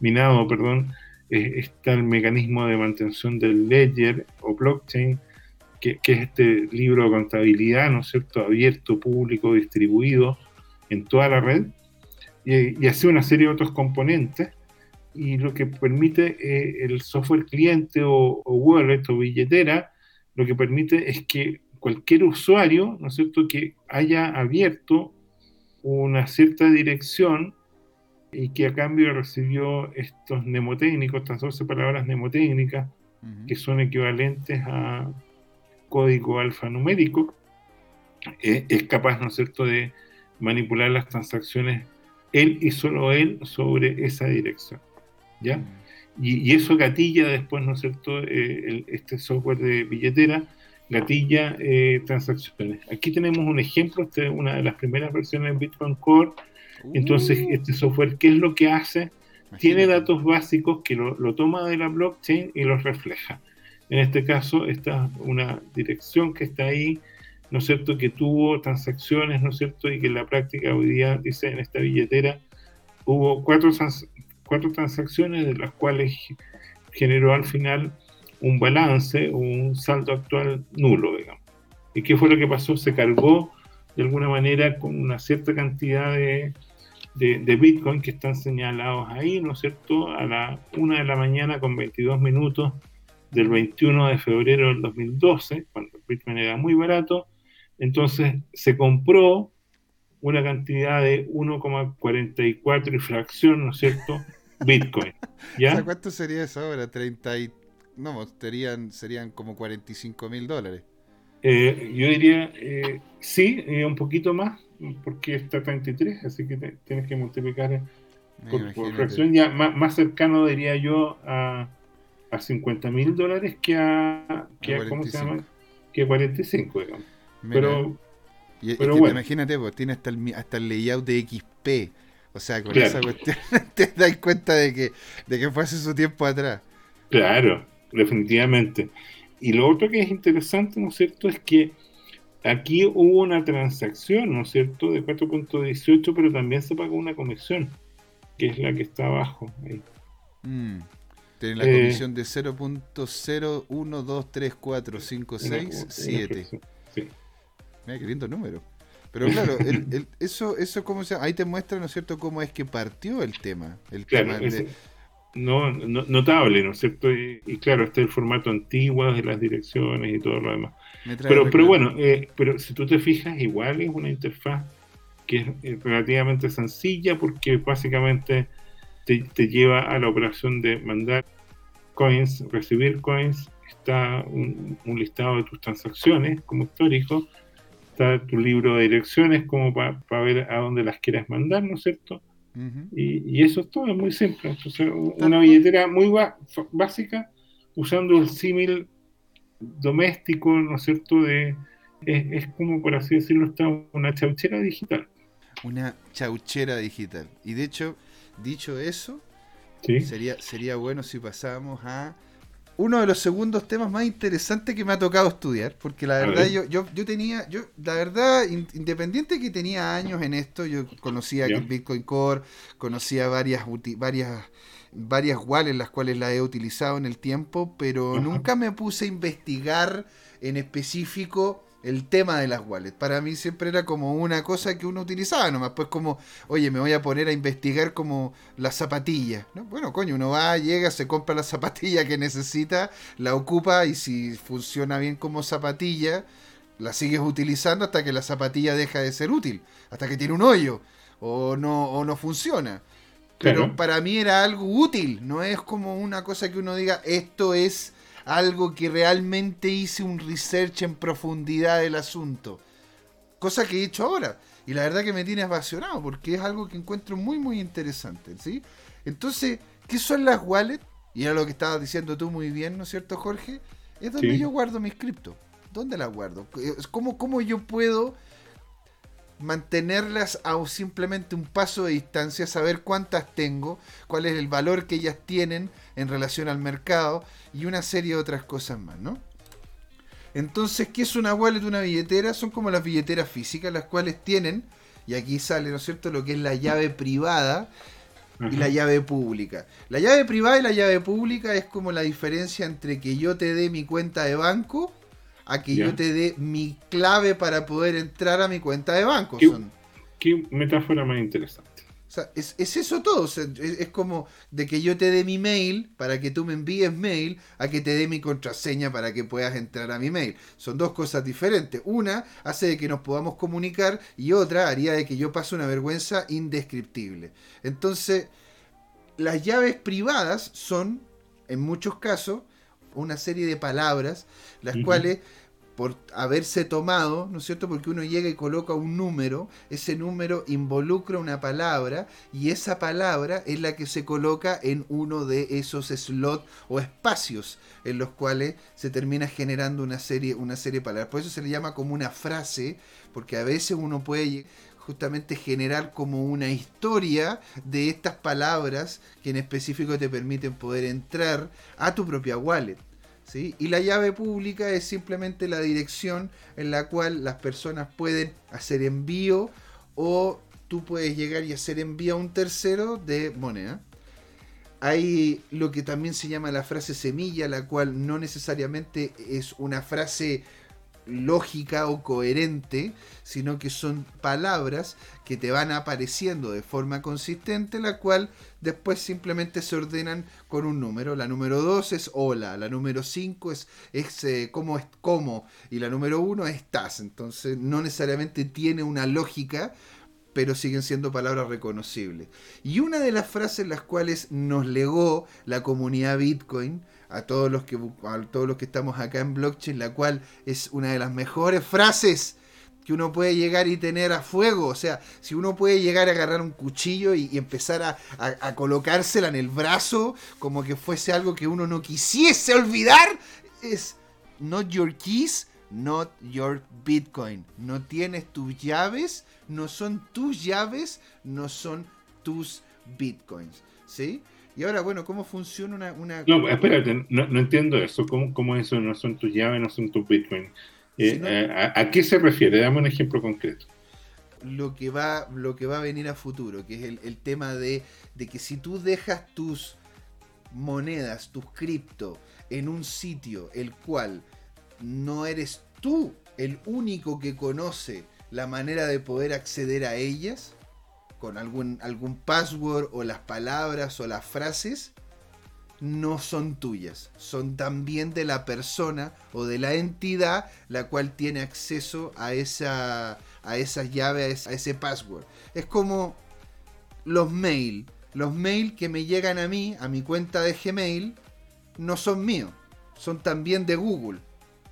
minado, perdón, eh, está el mecanismo de mantención del ledger o blockchain, que, es este libro de contabilidad, ¿no es cierto?, abierto, público, distribuido en toda la red, y, así una serie de otros componentes, y lo que permite eh, el software cliente o, o wallet o billetera, lo que permite es que cualquier usuario, ¿no es cierto?, que haya abierto una cierta dirección y que a cambio recibió estos mnemotécnicos, estas 12 palabras mnemotécnicas, que son equivalentes a código alfanumérico, eh, es capaz, ¿no es cierto?, de manipular las transacciones él y solo él sobre esa dirección. ¿Ya? y, eso gatilla después, ¿no es cierto?, eh, este software de billetera gatilla eh, transacciones. Aquí tenemos un ejemplo, esta es una de las primeras versiones de Bitcoin Core. Entonces, uh. este software, ¿qué es lo que hace? Tiene datos básicos que lo, toma de la blockchain y los refleja. En este caso, esta una dirección que está ahí, ¿no es cierto?, que tuvo transacciones, ¿no es cierto?, y que en la práctica hoy día, dice en esta billetera, hubo cuatro, cuatro transacciones de las cuales generó al final un balance o un saldo actual nulo, digamos. ¿Y qué fue lo que pasó? Se cargó de alguna manera con una cierta cantidad de, de, Bitcoin que están señalados ahí, ¿no es cierto? A la una de la mañana con 22 minutos del 21 de febrero del 2012, cuando Bitcoin era muy barato. Entonces se compró una cantidad de 1,44 y fracción, ¿no es cierto? Bitcoin. ¿Ya? ¿Cuánto sería eso ahora? 30 no, pues, serían, serían como 45 mil dólares. Eh, yo diría, eh, sí, un poquito más, porque está 33, así que tienes que multiplicar por, fracción ya más, cercano, diría yo, a, a 50 mil dólares que a, que a, ¿cómo se llama? Que a 45, digamos. pero, pero bueno. imagínate, pues tiene hasta el, hasta el layout de XP. O sea, con esa cuestión te das cuenta de que, de que fue hace su tiempo atrás. Claro, definitivamente. Y lo otro que es interesante, ¿no es cierto?, es que aquí hubo una transacción, ¿no es cierto?, de 4.18, pero también se pagó una comisión, que es la que está abajo. Ahí. Mm, tiene la comisión de 0.012345667. Sí. Mira qué lindo número. Pero claro, eso, eso cómo se, ahí te muestra, ¿no es cierto?, cómo es que partió el tema. El tema de, no, notable, ¿no es cierto? Y, claro, está el formato antiguo de las direcciones y todo lo demás. Pero, pero bueno, eh, pero si tú te fijas, igual es una interfaz que es relativamente sencilla porque básicamente te, lleva a la operación de mandar coins, recibir coins, está un, listado de tus transacciones como histórico, está tu libro de direcciones como para ver a dónde las quieras mandar, ¿no es cierto? Y, eso es todo, es muy simple. Entonces, una billetera muy básica, usando el símil doméstico, ¿no es cierto? De, es, como, por así decirlo, está una chauchera digital. Una chauchera digital. Y de hecho, dicho eso, sería, sería bueno si pasamos a uno de los segundos temas más interesantes que me ha tocado estudiar, porque la verdad yo, yo, yo tenía, yo, la verdad, independiente que tenía años en esto, yo conocía el Bitcoin Core, conocía varias varias varias wallets las cuales la he utilizado en el tiempo, pero nunca me puse a investigar en específico el tema de las wallets. Para mí siempre era como una cosa que uno utilizaba nomás, pues como, oye, me voy a poner a investigar como las zapatillas. ¿no? Bueno, coño, uno va, llega, se compra la zapatilla que necesita, la ocupa y si funciona bien como zapatilla, la sigues utilizando hasta que la zapatilla deja de ser útil, hasta que tiene un hoyo o no, o no funciona. Pero para mí era algo útil, no es como una cosa que uno diga, esto es algo que realmente hice un research en profundidad del asunto. Cosa que he hecho ahora. Y la verdad que me tiene apasionado porque es algo que encuentro muy, muy interesante. ¿sí? Entonces, ¿qué son las wallets? Y era lo que estabas diciendo tú muy bien, ¿no es cierto, Jorge? Es donde yo guardo mis cripto. ¿Dónde las guardo? ¿Cómo, ¿Cómo yo puedo mantenerlas a simplemente un paso de distancia, saber cuántas tengo, cuál es el valor que ellas tienen en relación al mercado y una serie de otras cosas más, ¿no? Entonces, ¿qué es una wallet, una billetera? Son como las billeteras físicas, las cuales tienen, y aquí sale, ¿no es cierto?, lo que es la llave privada y la llave pública. La llave privada y la llave pública es como la diferencia entre que yo te dé mi cuenta de banco a que yo te dé mi clave para poder entrar a mi cuenta de banco. ¿Qué, qué metáfora más interesante? Sea, es, eso todo. es, como de que yo te dé mi mail para que tú me envíes mail a que te dé mi contraseña para que puedas entrar a mi mail. Son dos cosas diferentes. Una hace de que nos podamos comunicar y otra haría de que yo pase una vergüenza indescriptible. Entonces, las llaves privadas son, en muchos casos, una serie de palabras, las cuales por haberse tomado, ¿no es cierto? Porque uno llega y coloca un número, ese número involucra una palabra y esa palabra es la que se coloca en uno de esos slots o espacios en los cuales se termina generando una serie, una serie de palabras. Por eso se le llama como una frase, porque a veces uno puede justamente generar como una historia de estas palabras que en específico te permiten poder entrar a tu propia wallet. Y la llave pública es simplemente la dirección en la cual las personas pueden hacer envío o tú puedes llegar y hacer envío a un tercero de moneda. Hay lo que también se llama la frase semilla, la cual no necesariamente es una frase lógica o coherente, sino que son palabras que te van apareciendo de forma consistente, la cual después simplemente se ordenan con un número. La número 2 es hola, la número 5 es, es eh, cómo es cómo, y la número 1 es estás. Entonces no necesariamente tiene una lógica, pero siguen siendo palabras reconocibles. Y una de las frases las cuales nos legó la comunidad Bitcoin, a todos los que a todos los que estamos acá en blockchain, la cual es una de las mejores frases que uno puede llegar y tener a fuego. O sea, si uno puede llegar a agarrar un cuchillo y, empezar a, colocársela en el brazo, como que fuese algo que uno no quisiese olvidar, es not your keys, not your Bitcoin. No tienes tus llaves, no son tus llaves, no son tus Bitcoins. ¿Sí? Y ahora, bueno, ¿cómo funciona una...? No, espérate, no, entiendo eso. ¿Cómo, ¿Cómo, eso no son tus llaves, no son tus Bitcoin? Eh, eh, a, qué se refiere? Dame un ejemplo concreto. Lo que va, lo que va a venir a futuro, que es el, tema de, de, que si tú dejas tus monedas, tus cripto, en un sitio el cual no eres tú el único que conoce la manera de poder acceder a ellas, con algún, algún password o las palabras o las frases, no son tuyas, son también de la persona o de la entidad la cual tiene acceso a esa, a esa llave, a ese, password. Es como los mail. Los mail que me llegan a mí, a mi cuenta de Gmail, no son míos, son también de Google.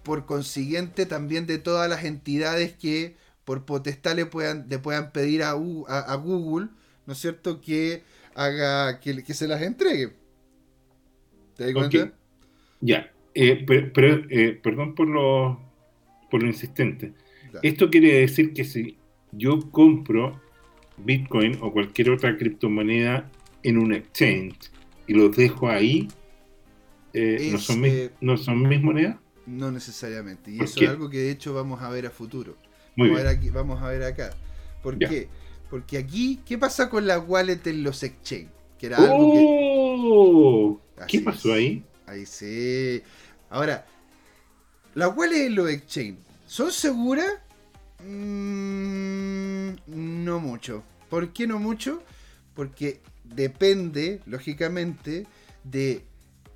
Por consiguiente, también de todas las entidades que por potestad le puedan, le puedan pedir a, a, Google, ¿no es cierto?, que haga, que, que se las entregue. ¿Te das Ya, eh, pero, eh, perdón por lo, por lo insistente. Esto quiere decir que si yo compro Bitcoin o cualquier otra criptomoneda en un exchange y los dejo ahí, eh, ¿no, son mis, ¿no son mis monedas? No necesariamente. Y eso es algo que de hecho vamos a ver a futuro. Vamos, A ver aquí, vamos a ver acá. ¿Por qué? Porque aquí, ¿qué pasa con la wallet en los exchange? Que era algo que ¡Oh! ¿Qué pasó ahí? Ahí sí. Ahora, ¿las wallets en los exchange son seguras? Mm, no mucho. ¿Por qué no mucho? Porque depende, lógicamente, de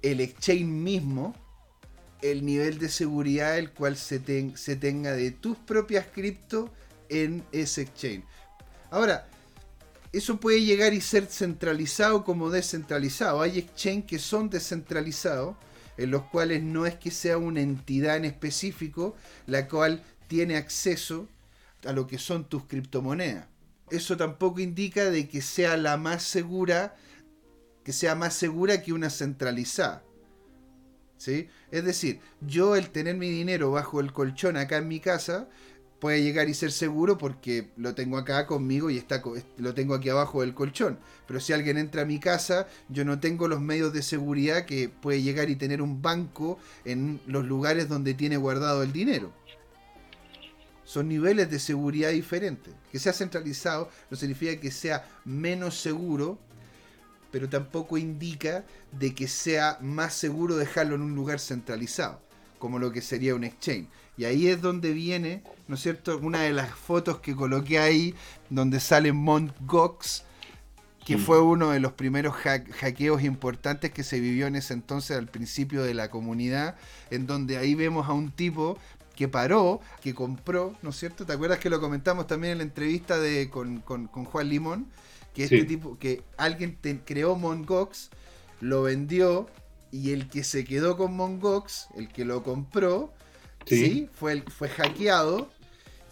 el exchange mismo, el nivel de seguridad el cual se, se tenga de tus propias cripto en ese exchange. Ahora, eso puede llegar y ser centralizado como descentralizado. Hay exchange que son descentralizados, en los cuales no es que sea una entidad en específico la cual tiene acceso a lo que son tus criptomonedas. Eso tampoco indica de que sea la más segura, que sea más segura que una centralizada. ¿Sí? Es decir, yo el tener mi dinero bajo el colchón acá en mi casa, puede llegar y ser seguro porque lo tengo acá conmigo y está, lo tengo aquí abajo del colchón. Pero si alguien entra a mi casa, yo no tengo los medios de seguridad que puede llegar y tener un banco en los lugares donde tiene guardado el dinero. Son niveles de seguridad diferentes. Que sea centralizado no significa que sea menos seguro, pero tampoco indica de que sea más seguro dejarlo en un lugar centralizado, como lo que sería un exchange. Y ahí es donde viene, ¿no es cierto? Una de las fotos que coloqué ahí, donde sale Mont Gox, que mm. fue uno de los primeros hackeos importantes que se vivió en ese entonces al principio de la comunidad, en donde ahí vemos a un tipo que paró, que compró, ¿no es cierto? ¿Te acuerdas que lo comentamos también en la entrevista de, con, Juan Limón? Que este tipo, que alguien creó Mongox, lo vendió y el que se quedó con Mongox, el que lo compró, Sí, fue, fue hackeado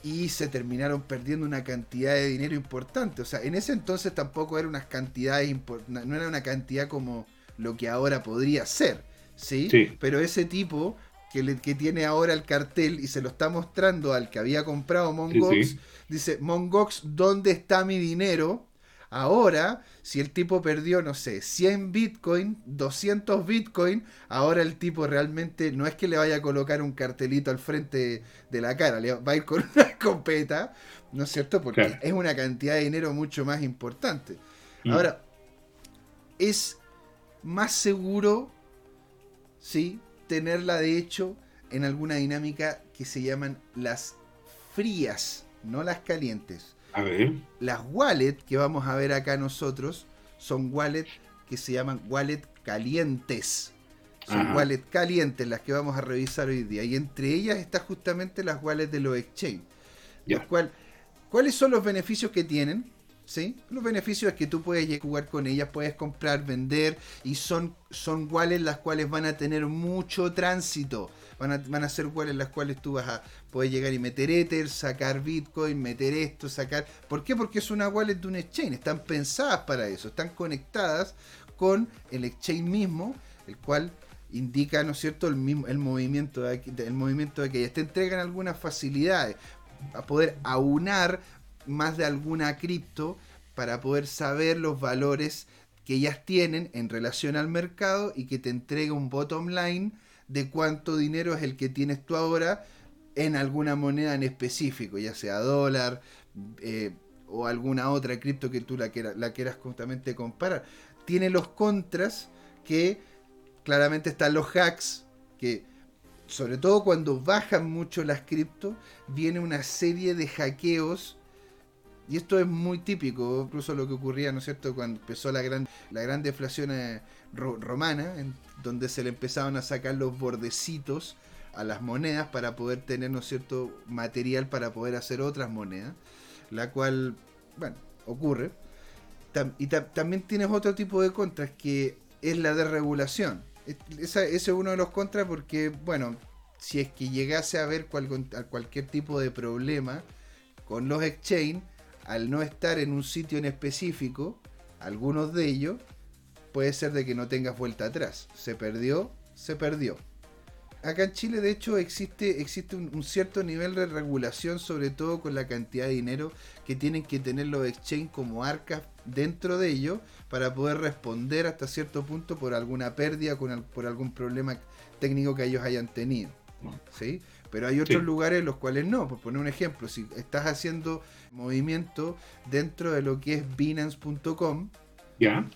y se terminaron perdiendo una cantidad de dinero importante. O sea, en ese entonces tampoco era unas cantidades no era una cantidad como lo que ahora podría ser, ¿sí? Pero ese tipo que, que tiene ahora el cartel y se lo está mostrando al que había comprado Mongox, dice, Mongox, ¿dónde está mi dinero? Ahora, si el tipo perdió, no sé, 100 Bitcoin, 200 Bitcoin, ahora el tipo realmente no es que le vaya a colocar un cartelito al frente de la cara, le va a ir con una escopeta, ¿no es cierto? Porque es una cantidad de dinero mucho más importante. Mm. Ahora, es más seguro, ¿sí? Tenerla de hecho en alguna dinámica que se llaman las frías, no las calientes. A ver. Las wallets que vamos a ver acá nosotros son wallets que se llaman wallet calientes. Son wallets calientes las que vamos a revisar hoy día. Y entre ellas están justamente las wallets de los exchange. ¿Cuáles son los beneficios que tienen? ¿sí? Los beneficios es que tú puedes jugar con ellas, puedes comprar, vender y son, son wallets las cuales van a tener mucho tránsito. Van a, ser wallets las cuales tú vas a poder llegar y meter Ether, sacar Bitcoin, meter esto, sacar... ¿Por qué? Porque es una wallet de un exchange. Están pensadas para eso, están conectadas con el exchange mismo, el cual indica, ¿no es cierto?, el, mismo, el movimiento de, el movimiento de aquellas. Te entregan algunas facilidades a poder aunar más de alguna cripto para poder saber los valores que ellas tienen en relación al mercado y que te entrega un bottom line de cuánto dinero es el que tienes tú ahora en alguna moneda en específico, ya sea dólar eh, o alguna otra cripto que tú la quieras, la justamente comparar. Tiene los contras que claramente están los hacks que sobre todo cuando bajan mucho las cripto, viene una serie de hackeos y esto es muy típico, incluso lo que ocurría, ¿no es cierto?, cuando empezó la gran, la gran deflación eh, romana, en donde se le empezaban a sacar los bordecitos a las monedas para poder tener, ¿no es cierto?, material para poder hacer otras monedas, la cual, bueno, ocurre. y también tienes otro tipo de contras que es la desregulación. ese es uno de los contras porque, bueno, si es que llegase a haber cualquier tipo de problema con los exchange, al no estar en un sitio en específico, algunos de ellos, puede ser de que no tengas vuelta atrás. Se perdió, se perdió. Acá en Chile, de hecho, existe, existe un, cierto nivel de regulación, sobre todo con la cantidad de dinero que tienen que tener los exchange como arcas dentro de ellos para poder responder hasta cierto punto por alguna pérdida, con, por algún problema técnico que ellos hayan tenido. ¿sí? Pero hay otros lugares en los cuales no. Por poner un ejemplo, si estás haciendo movimiento dentro de lo que es Binance.com, ¿Ya?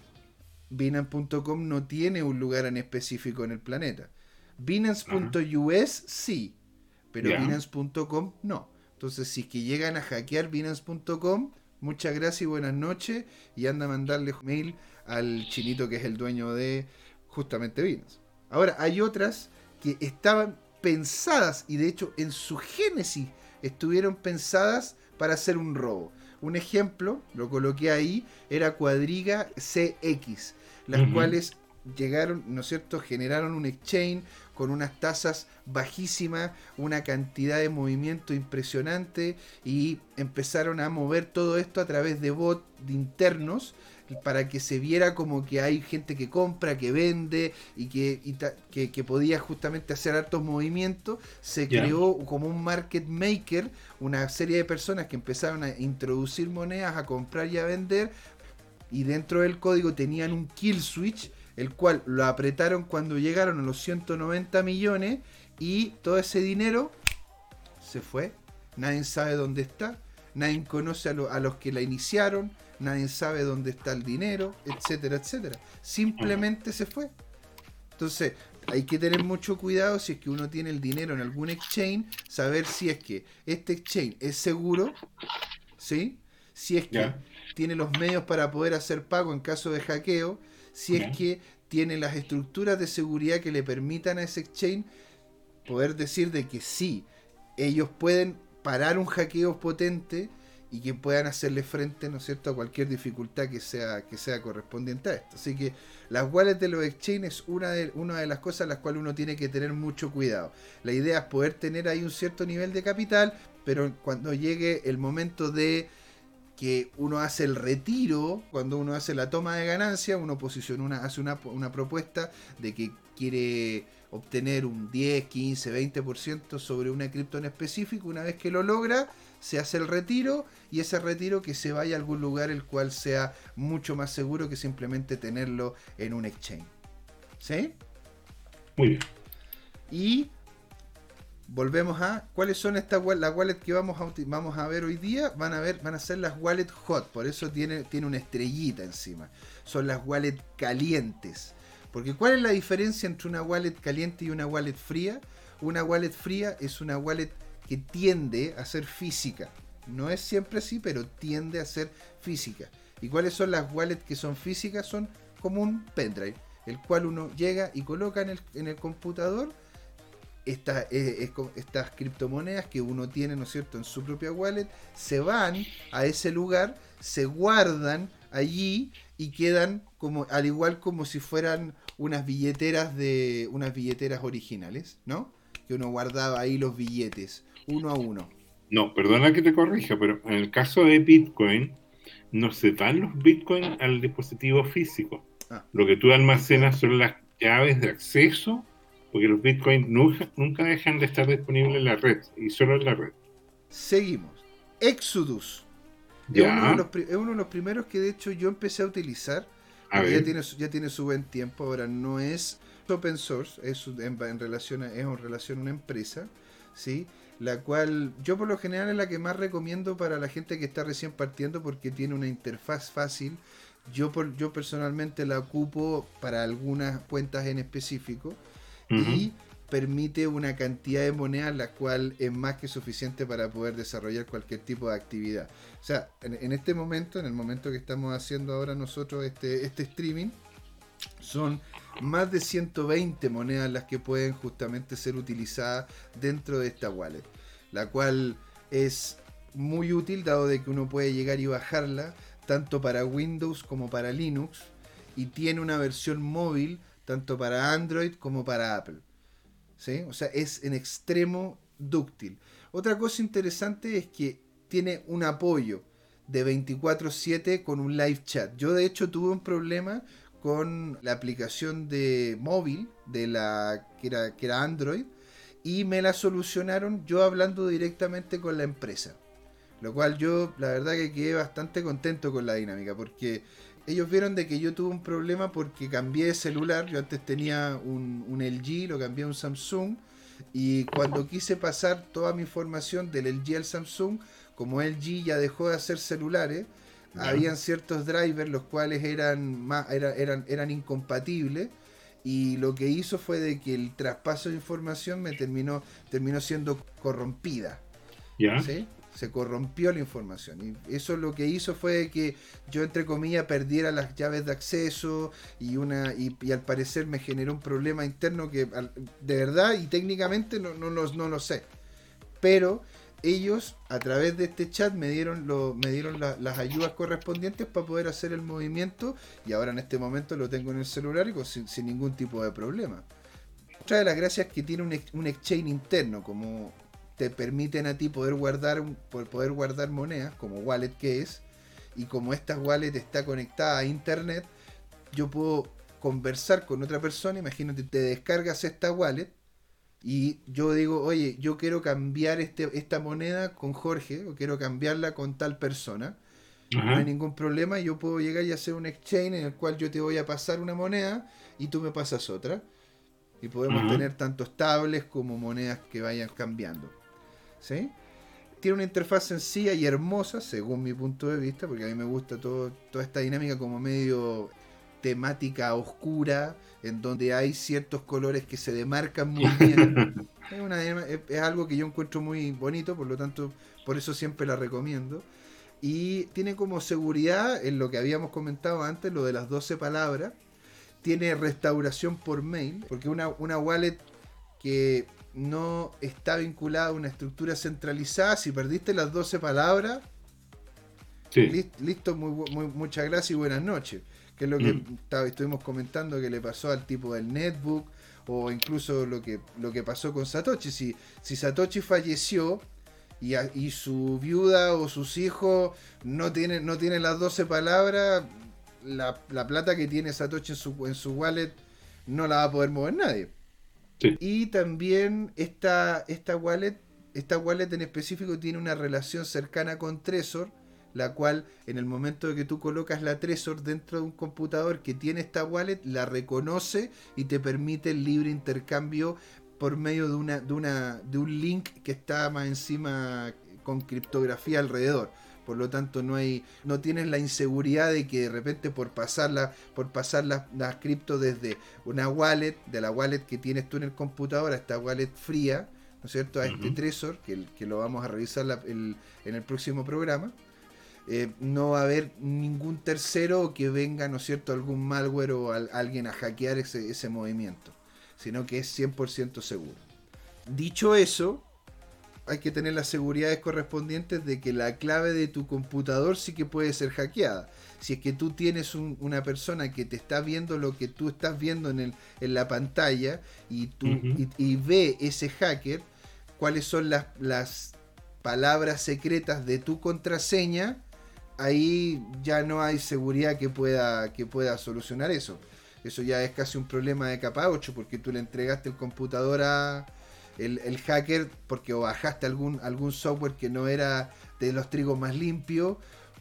Binance.com no tiene un lugar en específico en el planeta. Binance.us sí, pero Binance.com no. Entonces, si es que llegan a hackear Binance.com, muchas gracias y buenas noches. Y anda a mandarle mail al chinito que es el dueño de justamente Binance. Ahora, hay otras que estaban pensadas y de hecho en su génesis estuvieron pensadas para hacer un robo. Un ejemplo, lo coloqué ahí, era Cuadriga CX, las cuales llegaron, ¿no es cierto?, generaron un exchange con unas tasas bajísimas, una cantidad de movimiento impresionante y empezaron a mover todo esto a través de bots internos para que se viera como que hay gente que compra, que vende y que, que, podía justamente hacer hartos movimientos, se creó como un market maker, una serie de personas que empezaron a introducir monedas, a comprar y a vender, y dentro del código tenían un kill switch, el cual lo apretaron cuando llegaron a los 190 millones y todo ese dinero se fue, nadie sabe dónde está, nadie conoce a los que la iniciaron, nadie sabe dónde está el dinero, etcétera, etcétera. Simplemente se fue. Entonces, hay que tener mucho cuidado si es que uno tiene el dinero en algún exchange, saber si es que este exchange es seguro, ¿sí? Si es que tiene los medios para poder hacer pago en caso de hackeo, si es que tiene las estructuras de seguridad que le permitan a ese exchange poder decir de que sí, ellos pueden parar un hackeo potente y que puedan hacerle frente, ¿no es cierto?, a cualquier dificultad que sea, que sea correspondiente a esto. Así que las wallets de los exchanges es una de, una de las cosas a las cuales uno tiene que tener mucho cuidado. La idea es poder tener ahí un cierto nivel de capital, pero cuando llegue el momento de que uno hace el retiro, cuando uno hace la toma de ganancia, uno posiciona una, hace una, una propuesta de que quiere obtener un 10, 15, 20% sobre una cripto en específico, una vez que lo logra, se hace el retiro y ese retiro que se vaya a algún lugar el cual sea mucho más seguro que simplemente tenerlo en un exchange. ¿Sí? Muy bien. Y volvemos a cuáles son estas las wallets que vamos a vamos a ver hoy día van a ver van a ser las wallets hot por eso tiene tiene una estrellita encima son las wallets calientes porque cuál es la diferencia entre una wallet caliente y una wallet fría una wallet fría es una wallet que tiende a ser física. No es siempre así, pero tiende a ser física. ¿Y cuáles son las wallets que son físicas? Son como un pendrive, el cual uno llega y coloca en el, en el computador estas, eh, estas criptomonedas que uno tiene, ¿no es cierto?, en su propia wallet, se van a ese lugar, se guardan allí y quedan como al igual como si fueran unas billeteras de unas billeteras originales, ¿no? Que uno guardaba ahí los billetes uno a uno. No, perdona que te corrija, pero en el caso de Bitcoin no se dan los Bitcoin al dispositivo físico. Ah. Lo que tú almacenas son las llaves de acceso, porque los Bitcoin nunca, nunca dejan de estar disponibles en la red y solo en la red. Seguimos. Exodus. Es uno, de los, primeros que de hecho yo empecé a utilizar. ya, tiene, ya tiene su buen tiempo. Ahora no es open source, es en, relación es en relación a una empresa. ¿sí? La cual yo por lo general es la que más recomiendo para la gente que está recién partiendo porque tiene una interfaz fácil. Yo, por, yo personalmente la ocupo para algunas cuentas en específico y permite una cantidad de monedas la cual es más que suficiente para poder desarrollar cualquier tipo de actividad. O sea, en, este momento, en el momento que estamos haciendo ahora nosotros este, este streaming, son más de 120 monedas las que pueden justamente ser utilizadas dentro de esta wallet, la cual es muy útil dado de que uno puede llegar y bajarla tanto para Windows como para Linux y tiene una versión móvil tanto para Android como para Apple. ¿Sí? O sea, es en extremo dúctil. Otra cosa interesante es que tiene un apoyo de 24/7 con un live chat. Yo de hecho tuve un problema con la aplicación de móvil de la que era, que era Android y me la solucionaron yo hablando directamente con la empresa. Lo cual yo la verdad que quedé bastante contento con la dinámica porque ellos vieron de que yo tuve un problema porque cambié de celular. Yo antes tenía un, un LG, lo cambié a un Samsung y cuando quise pasar toda mi información del LG al Samsung, como LG ya dejó de hacer celulares, habían ciertos drivers los cuales eran, más, eran, eran incompatibles y lo que hizo fue de que el traspaso de información me terminó, terminó siendo corrompida. Se corrompió la información. Y eso lo que hizo fue que yo, entre comillas, perdiera las llaves de acceso y, una, y, al parecer me generó un problema interno que de verdad y técnicamente no, no, no, no lo sé. Pero ellos a través de este chat me dieron, las ayudas correspondientes para poder hacer el movimiento y ahora en este momento lo tengo en el celular y sin, ningún tipo de problema. Otra de las gracias es que tiene un, un, exchange interno, como te permiten a ti poder guardar, poder guardar monedas, como wallet que es, y como esta wallet está conectada a internet, yo puedo conversar con otra persona, imagínate, te descargas esta wallet, y yo digo, oye, yo quiero cambiar este, esta moneda con Jorge, o quiero cambiarla con tal persona. No hay ningún problema, yo puedo llegar y hacer un exchange en el cual yo te voy a pasar una moneda y tú me pasas otra. Y podemos tener tanto estables como monedas que vayan cambiando. ¿Sí? Tiene una interfaz sencilla y hermosa, según mi punto de vista, porque a mí me gusta todo, toda esta dinámica como medio temática oscura, en donde hay ciertos colores que se demarcan muy bien. es, algo que yo encuentro muy bonito, por lo tanto, por eso siempre la recomiendo. Y tiene como seguridad, en lo que habíamos comentado antes, lo de las 12 palabras, tiene restauración por mail, porque una, una wallet que no está vinculada a una estructura centralizada, si perdiste las 12 palabras, listo, muy, muy, muchas gracias y buenas noches que es lo que mm. estuvimos comentando que le pasó al tipo del netbook, o incluso lo que, lo que pasó con Satoshi. Si, si Satoshi falleció y, y su viuda o sus hijos no tienen, no tienen las 12 palabras, la, plata que tiene Satoshi en su, en su wallet no la va a poder mover nadie. Y también esta, esta wallet, esta wallet en específico tiene una relación cercana con Trezor la cual en el momento de que tú colocas la Trezor dentro de un computador que tiene esta wallet, la reconoce y te permite el libre intercambio por medio de, una, de, una, de un link que está más encima con criptografía alrededor. Por lo tanto, no hay, no tienes la inseguridad de que de repente por pasarla, por pasar las, las cripto desde una wallet, de la wallet que tienes tú en el computador a esta wallet fría, ¿no es cierto? A este Trezor, que, que, lo vamos a revisar en el próximo programa. Eh, no va a haber ningún tercero que venga, ¿no es cierto?, algún malware o alguien a hackear ese, ese movimiento, sino que es 100% seguro. Dicho eso, hay que tener las seguridades correspondientes de que la clave de tu computador sí que puede ser hackeada. Si es que tú tienes una persona que te está viendo lo que tú estás viendo en, el, en la pantalla y, tú, y, ve ese hacker, cuáles son las, las palabras secretas de tu contraseña, ahí ya no hay seguridad que pueda, que pueda solucionar eso. Eso ya es casi un problema de capa 8 porque tú le entregaste el computador a el, hacker porque o bajaste algún, algún software que no era de los trigos más limpios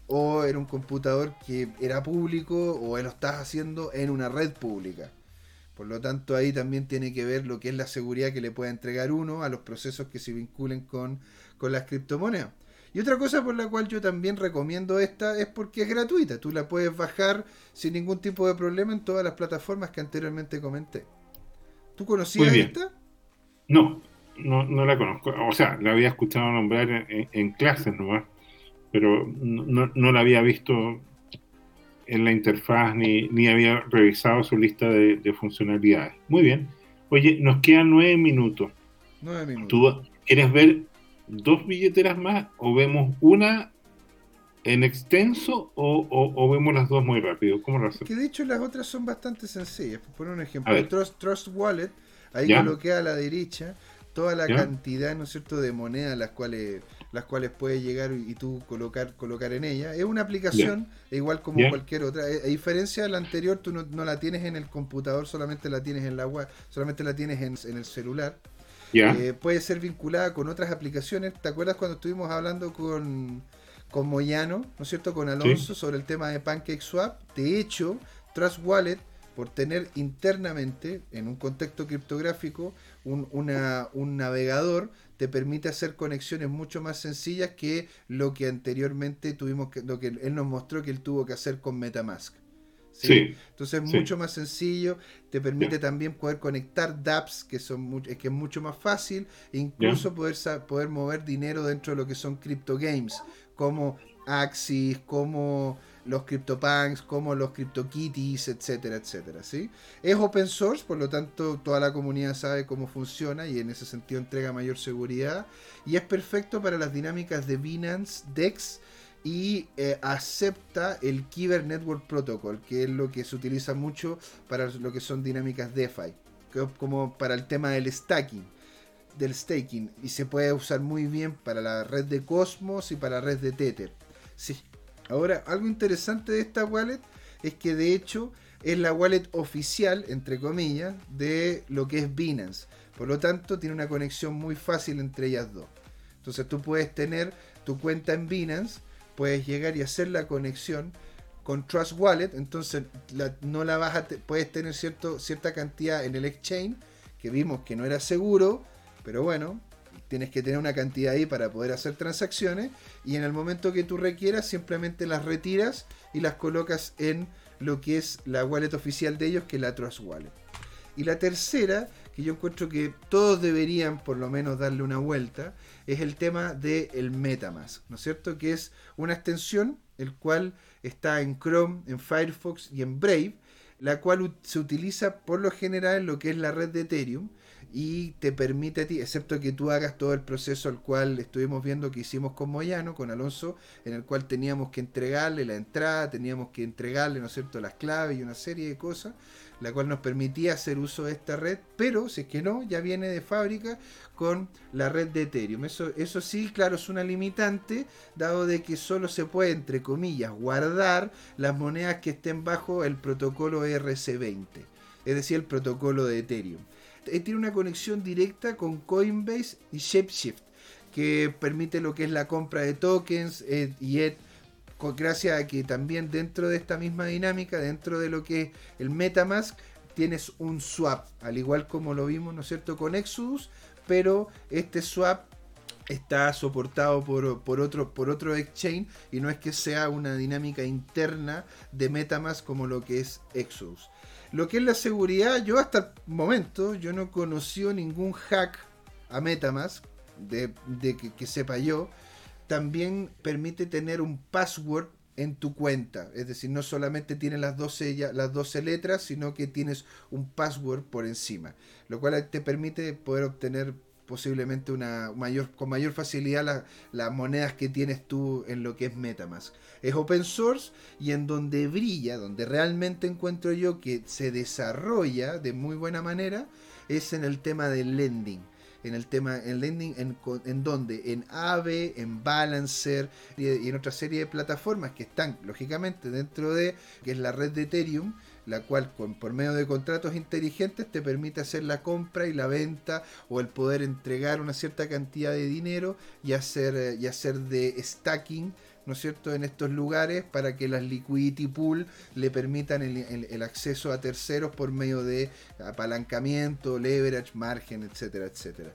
o era un computador que era público o lo estás haciendo en una red pública. Por lo tanto, ahí también tiene que ver lo que es la seguridad que le puede entregar uno a los procesos que se vinculen con, con las criptomonedas. Y otra cosa por la cual yo también recomiendo esta es porque es gratuita. Tú la puedes bajar sin ningún tipo de problema en todas las plataformas que anteriormente comenté. ¿Tú conocías esta? No, no, no la conozco. O sea, la había escuchado nombrar en, clases nomás, pero no, no, la había visto en la interfaz ni, ni había revisado su lista de, funcionalidades. Muy bien. Oye, nos quedan nueve minutos. Nueve minutos. ¿Tú quieres ver dos billeteras más o vemos una en extenso o, vemos las dos muy rápido? ¿Cómo lo? Que de hecho las otras son bastante sencillas. Por un ejemplo, Trust, Trust Wallet, ahí coloqué a la derecha toda la cantidad, ¿no es cierto?, de monedas las cuales las cuales puedes llegar y tú colocar colocar en ella. Es una aplicación igual como cualquier otra. Eh, a, diferencia de la anterior, tú no, la tienes en el computador, solamente la tienes en la web, solamente la tienes en, el celular. Eh, puede ser vinculada con otras aplicaciones. ¿Te acuerdas cuando estuvimos hablando con, con Moyano, ¿no es cierto?, con Alonso sobre el tema de PancakeSwap. De hecho, Trust Wallet por tener internamente, en un contexto criptográfico, un, un, navegador, te permite hacer conexiones mucho más sencillas que lo que anteriormente tuvimos que, lo que él nos mostró que él tuvo que hacer con Metamask. ¿Sí? Entonces es mucho más sencillo, te permite también poder conectar dApps, que, son que es mucho más fácil, e incluso poder, poder mover dinero dentro de lo que son crypto games, como Axis, como los CryptoPunks, como los CryptoKitties, etcétera, etcétera. ¿sí? Es open source, por lo tanto toda la comunidad sabe cómo funciona y en ese sentido entrega mayor seguridad. Y es perfecto para las dinámicas de Binance, DEX y eh, acepta el Kyber Network Protocol, que es lo que se utiliza mucho para lo que son dinámicas DeFi, como para el tema del stacking del staking y se puede usar muy bien para la red de Cosmos y para la red de Tether. Sí, Ahora, algo interesante de esta wallet es que de hecho es la wallet oficial, entre comillas, de lo que es Binance. Por lo tanto, tiene una conexión muy fácil entre ellas dos. Entonces tú puedes tener tu cuenta en Binance, puedes llegar y hacer la conexión con Trust Wallet, entonces no la vas a puedes tener cierto, cierta cantidad en el exchange, que vimos que no era seguro, pero bueno, tienes que tener una cantidad ahí para poder hacer transacciones y en el momento que tú requieras simplemente las retiras y las colocas en lo que es la wallet oficial de ellos que es la Trust Wallet. Y la tercera, que yo encuentro que todos deberían por lo menos darle una vuelta, es el tema del el Metamask, ¿no es cierto? Que es una extensión, el cual está en Chrome, en Firefox y en Brave, la cual se utiliza por lo general en lo que es la red de Ethereum y te permite a ti, excepto que tú hagas todo el proceso al cual estuvimos viendo que hicimos con Moyano, con Alonso, en el cual teníamos que entregarle la entrada, teníamos que entregarle, ¿no es cierto?, las claves y una serie de cosas, la cual nos permitía hacer uso de esta red, pero si es que no, ya viene de fábrica con la red de Ethereum. Eso, eso sí, claro, es una limitante, dado de que solo se puede, entre comillas, guardar las monedas que estén bajo el protocolo RC20, es decir, el protocolo de Ethereum. Eh, tiene una conexión directa con Coinbase y ShapeShift, que permite lo que es la compra de tokens eh, y gracias a que también dentro de esta misma dinámica, dentro de lo que es el Metamask, tienes un swap, al igual como lo vimos, ¿no es cierto?, con Exodus, pero este swap está soportado por, por, otro, por otro exchange y no es que sea una dinámica interna de Metamask como lo que es Exodus. Lo que es la seguridad, yo hasta el momento, yo no he conocido ningún hack a Metamask, de, que, sepa yo. También permite tener un password en tu cuenta. Es decir, no solamente tienes las 12, las 12 letras, sino que tienes un password por encima. Lo cual te permite poder obtener posiblemente una mayor, con mayor facilidad las monedas que tienes tú en lo que es Metamask. Es open source y en donde brilla, donde realmente encuentro yo que se desarrolla de muy buena manera, es en el tema del lending en el tema en lending en, en donde en Aave, en Balancer y, en otra serie de plataformas que están lógicamente dentro de que es la red de Ethereum la cual con, por medio de contratos inteligentes te permite hacer la compra y la venta o el poder entregar una cierta cantidad de dinero y hacer, eh, y hacer de stacking ¿no es cierto?, en estos lugares para que las liquidity pool le permitan el, acceso a terceros por medio de apalancamiento, leverage, margen, etcétera, etcétera.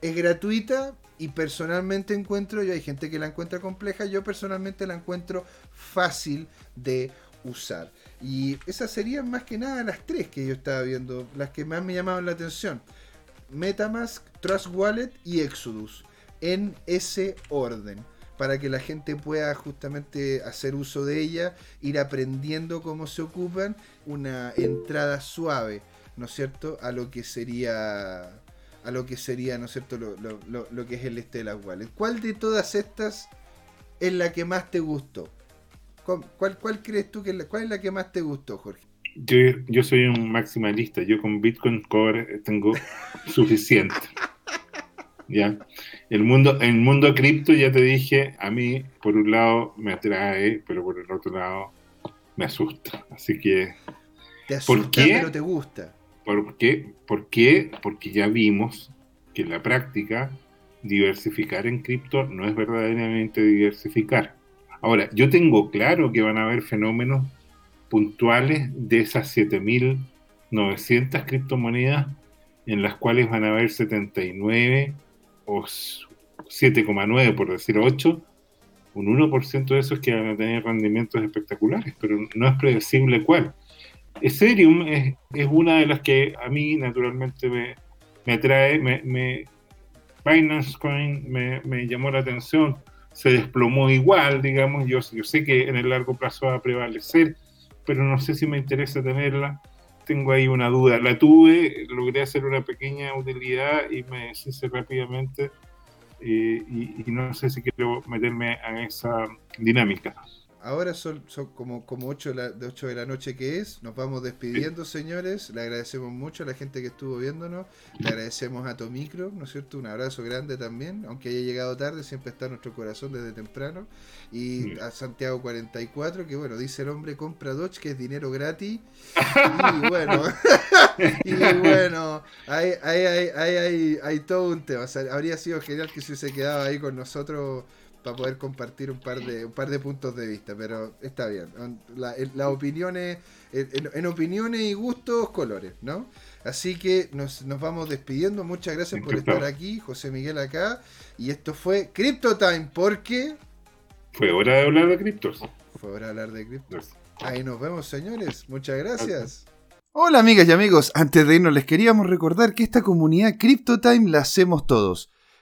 Es gratuita y personalmente encuentro, y hay gente que la encuentra compleja, yo personalmente la encuentro fácil de usar. Y esas serían más que nada las tres que yo estaba viendo, las que más me llamaban la atención. Metamask, Trust Wallet y Exodus, en ese orden, para que la gente pueda justamente hacer uso de ella, ir aprendiendo cómo se ocupan, una entrada suave, ¿no es cierto?, a lo que sería a lo que sería, ¿no es cierto?, lo, que es el Stella Wallet. ¿Cuál de todas estas es la que más te gustó? ¿Cuál, cuál crees tú que es la, cuál es la que más te gustó, Jorge? Yo, yo soy un maximalista. Yo con Bitcoin Core tengo suficiente. ¿Ya? El mundo, el mundo cripto, ya te dije, a mí, por un lado, me atrae, pero por el otro lado, me asusta. Así que. Te asusta, pero te gusta. ¿Por qué? ¿Por qué? Porque ya vimos que en la práctica, diversificar en cripto no es verdaderamente diversificar. Ahora, yo tengo claro que van a haber fenómenos puntuales de esas 7.900 criptomonedas en las cuales van a haber 79 o 7,9 por decir 8, un 1% de esos que van a tener rendimientos espectaculares, pero no es predecible cuál. Ethereum es, una de las que a mí naturalmente me, me atrae, me, Binance Coin me, me llamó la atención se desplomó igual, digamos, yo, yo sé que en el largo plazo va a prevalecer, pero no sé si me interesa tenerla, tengo ahí una duda, la tuve, logré hacer una pequeña utilidad y me deshice rápidamente eh, y, no sé si quiero meterme en esa dinámica. Ahora son, son como, como 8, de 8 de la noche que es. Nos vamos despidiendo, señores. Le agradecemos mucho a la gente que estuvo viéndonos. Le agradecemos a Tomicro, ¿no es cierto? Un abrazo grande también. Aunque haya llegado tarde, siempre está en nuestro corazón desde temprano. Y a Santiago 44, que bueno, dice el hombre, compra Dodge, que es dinero gratis. Y bueno, y bueno, hay, hay, hay, hay, hay todo un tema. habría sido genial que se hubiese quedado ahí con nosotros para poder compartir un par de un par de puntos de vista, pero está bien. Las opiniones, en, opiniones y gustos, colores, ¿no? Así que nos, vamos despidiendo. Muchas gracias por estar aquí, José Miguel acá. Y esto fue Crypto Time, porque... Fue hora de hablar de criptos. Fue hora de hablar de criptos. Ahí nos vemos, señores. Muchas gracias. Hola amigas y amigos, antes de irnos les queríamos recordar que esta comunidad CryptoTime la hacemos todos.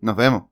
Nos vemos.